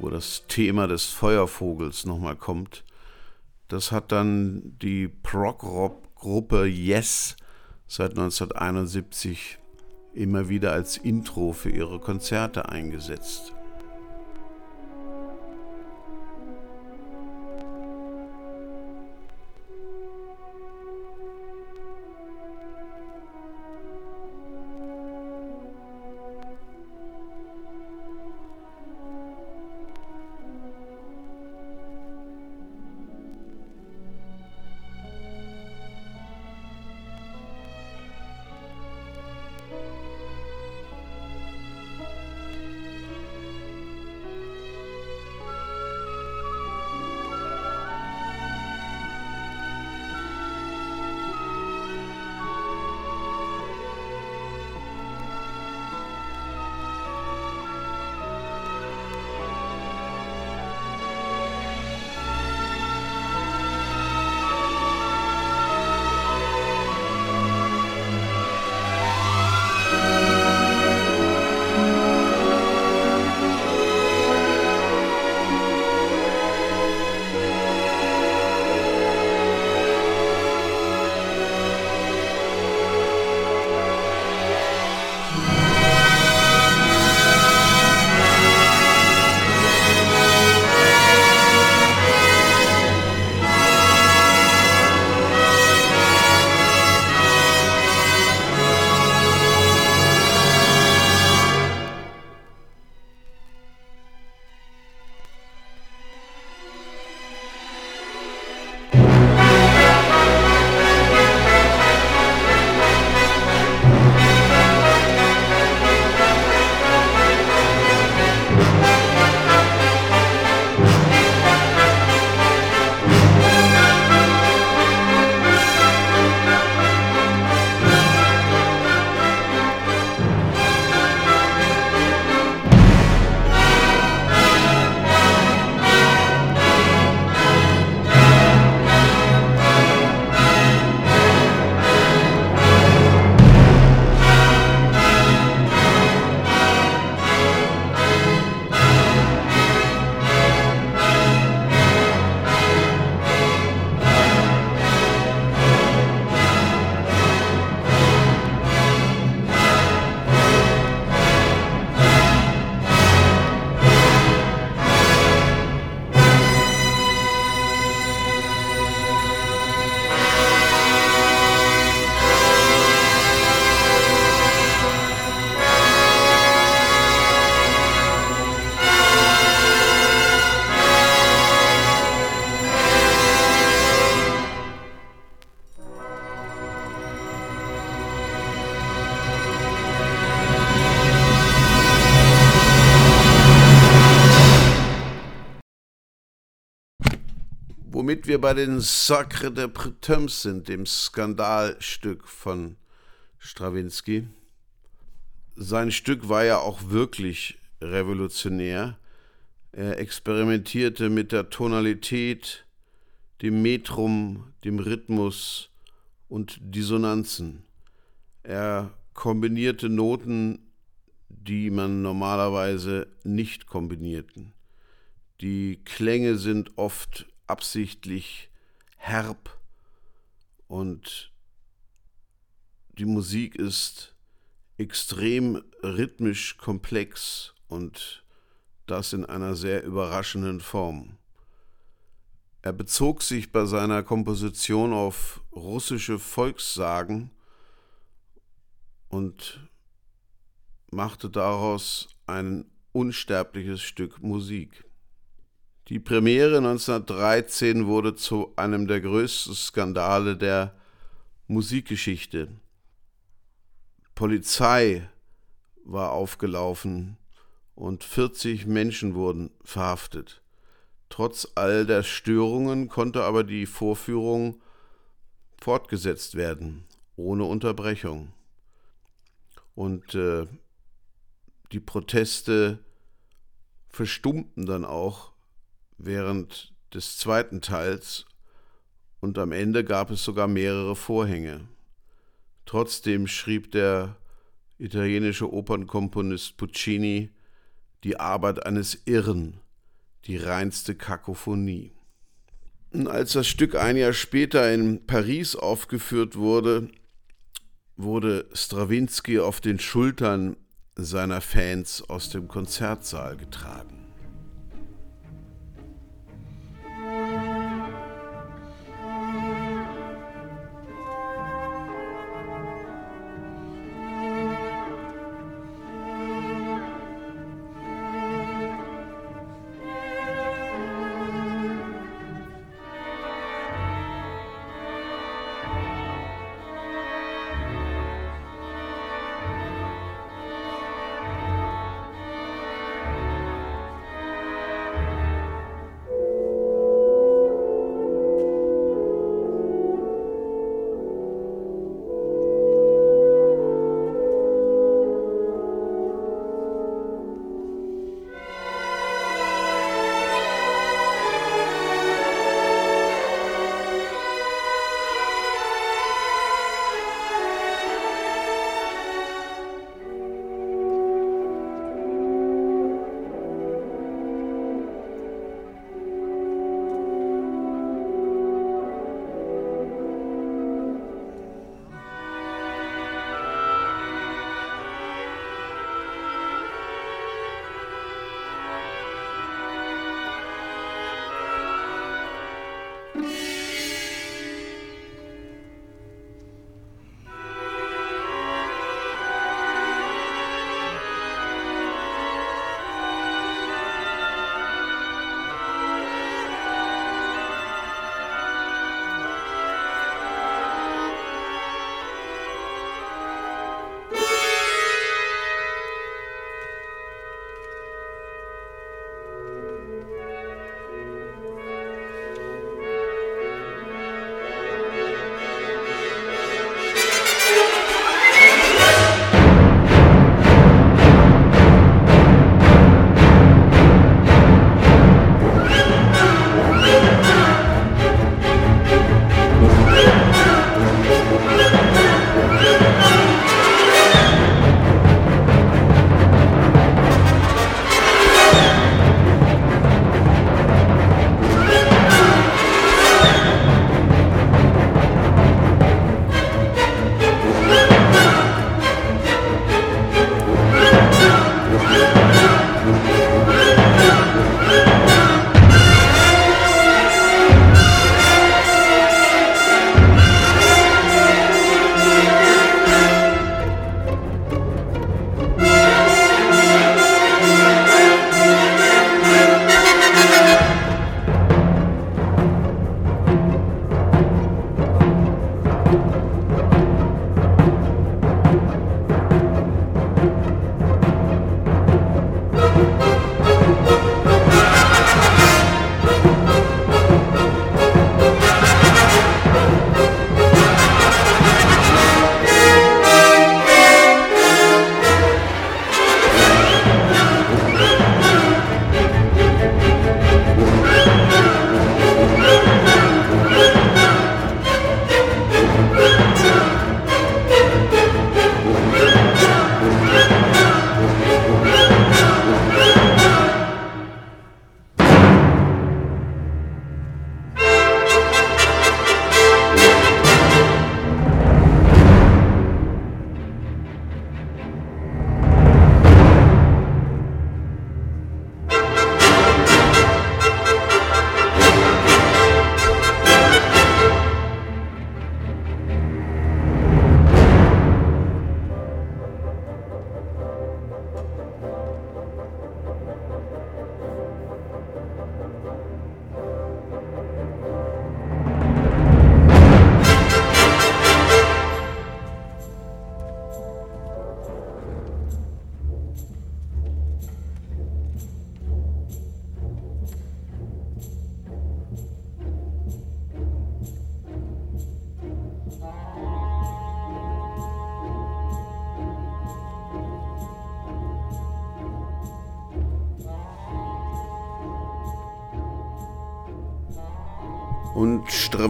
wo das Thema des Feuervogels nochmal kommt. Das hat dann die Prog-Rock-Gruppe Yes seit 1971 immer wieder als Intro für ihre Konzerte eingesetzt. Wir bei den Sacre de Prétums sind, dem Skandalstück von Strawinski. Sein Stück war ja auch wirklich revolutionär. Er experimentierte mit der Tonalität, dem Metrum, dem Rhythmus und Dissonanzen. Er kombinierte Noten, die man normalerweise nicht kombinierten. Die Klänge sind oft absichtlich herb und die Musik ist extrem rhythmisch komplex und das in einer sehr überraschenden Form. Er bezog sich bei seiner Komposition auf russische Volkssagen und machte daraus ein unsterbliches Stück Musik. Die Premiere 1913 wurde zu einem der größten Skandale der Musikgeschichte. Polizei war aufgelaufen und 40 Menschen wurden verhaftet. Trotz all der Störungen konnte aber die Vorführung fortgesetzt werden, ohne Unterbrechung. Und äh, die Proteste verstummten dann auch während des zweiten Teils und am Ende gab es sogar mehrere Vorhänge. Trotzdem schrieb der italienische Opernkomponist Puccini, die Arbeit eines Irren, die reinste Kakophonie. Und als das Stück ein Jahr später in Paris aufgeführt wurde, wurde Strawinski auf den Schultern seiner Fans aus dem Konzertsaal getragen.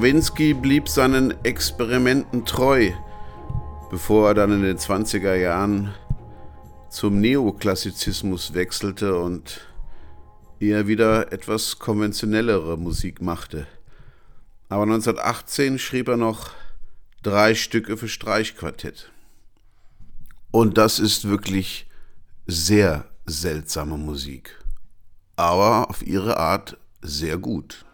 Und Strawinski blieb seinen Experimenten treu, bevor er dann in den 20er Jahren zum Neoklassizismus wechselte und eher wieder etwas konventionellere Musik machte. Aber 1918 schrieb er noch drei Stücke für Streichquartett. Und das ist wirklich sehr seltsame Musik, aber auf ihre Art sehr gut.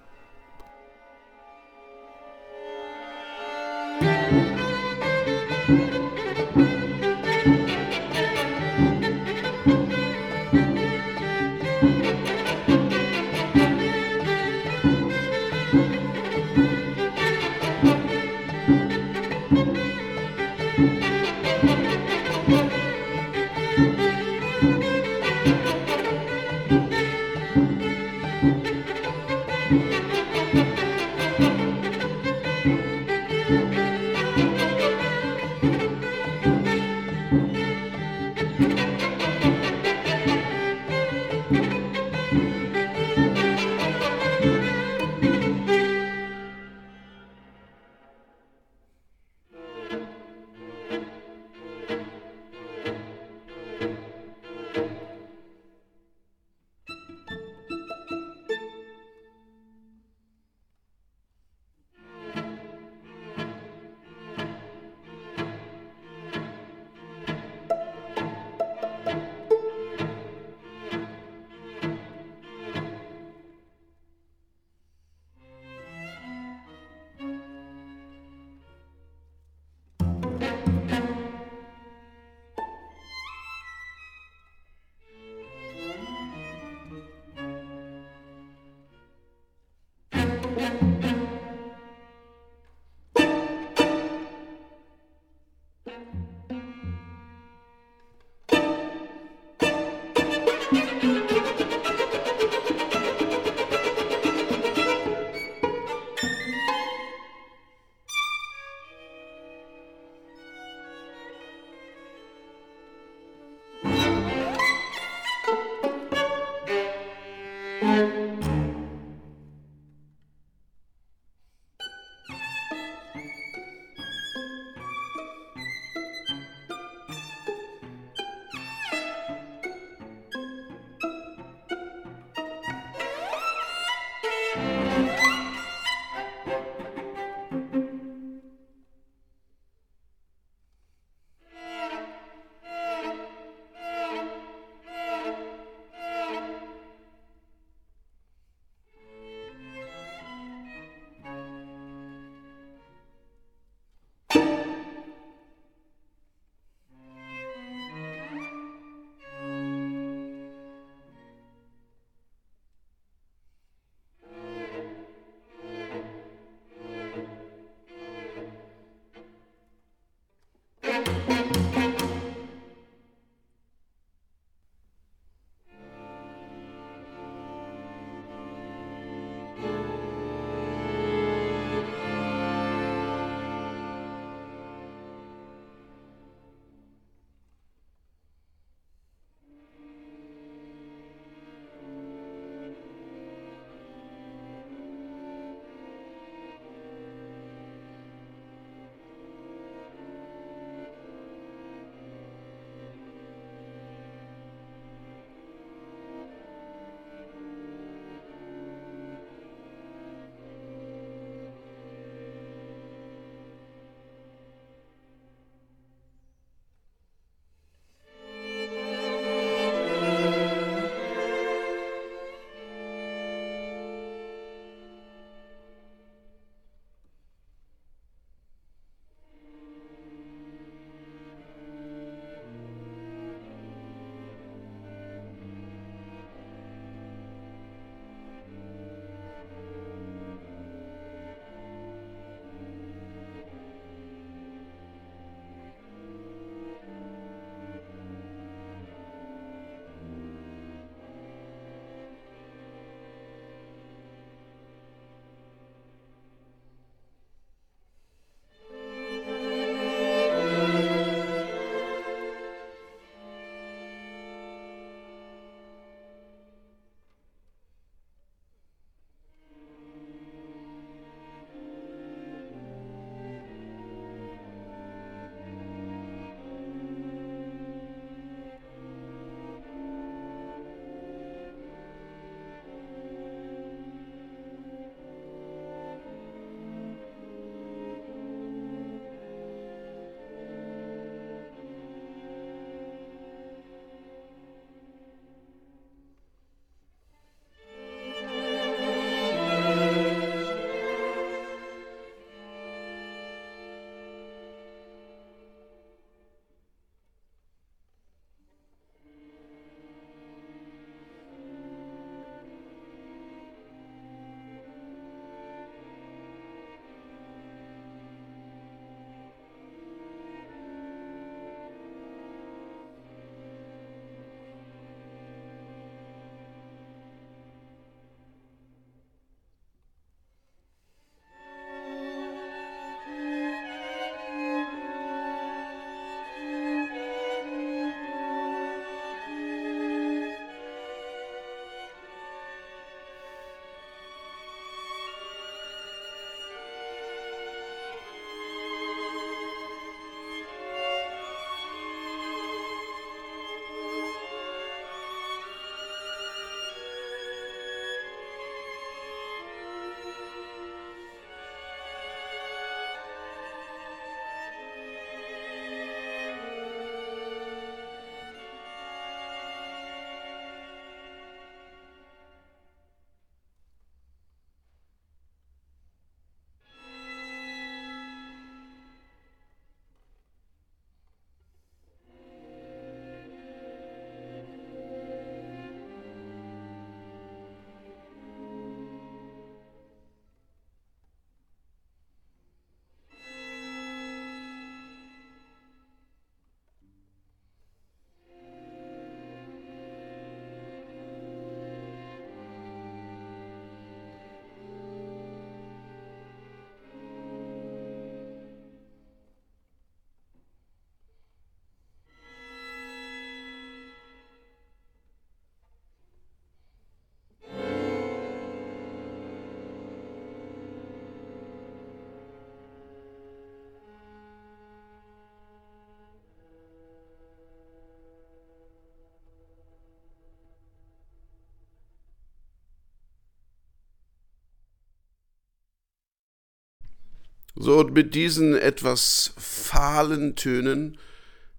So, und mit diesen etwas fahlen Tönen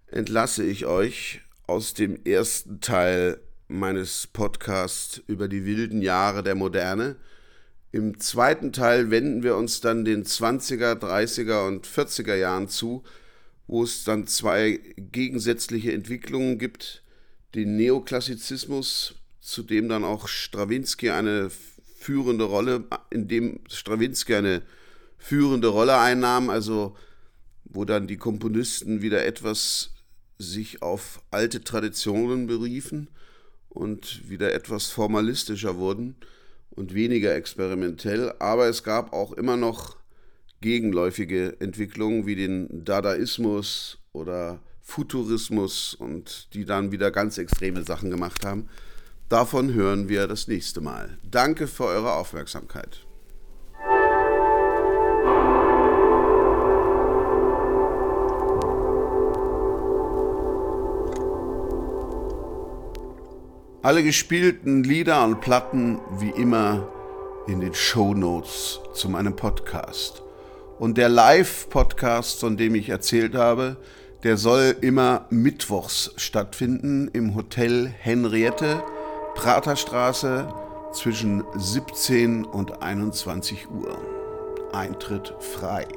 entlasse ich euch aus dem ersten Teil meines Podcasts über die wilden Jahre der Moderne. Im zweiten Teil wenden wir uns dann den 20er, 30er und 40er Jahren zu, wo es dann zwei gegensätzliche Entwicklungen gibt. Den Neoklassizismus, zu dem dann auch Strawinski eine führende Rolle, in dem Strawinski eine führende Rolle einnahm, also wo dann die Komponisten wieder etwas sich auf alte Traditionen beriefen und wieder etwas formalistischer wurden und weniger experimentell. Aber es gab auch immer noch gegenläufige Entwicklungen wie den Dadaismus oder Futurismus und die dann wieder ganz extreme Sachen gemacht haben. Davon hören wir das nächste Mal. Danke für eure Aufmerksamkeit. Alle gespielten Lieder und Platten wie immer in den Show Notes zu meinem Podcast. Und der Live-Podcast, von dem ich erzählt habe, der soll immer mittwochs stattfinden im Hotel Henriette, Praterstraße zwischen 17 und 21 Uhr. Eintritt frei.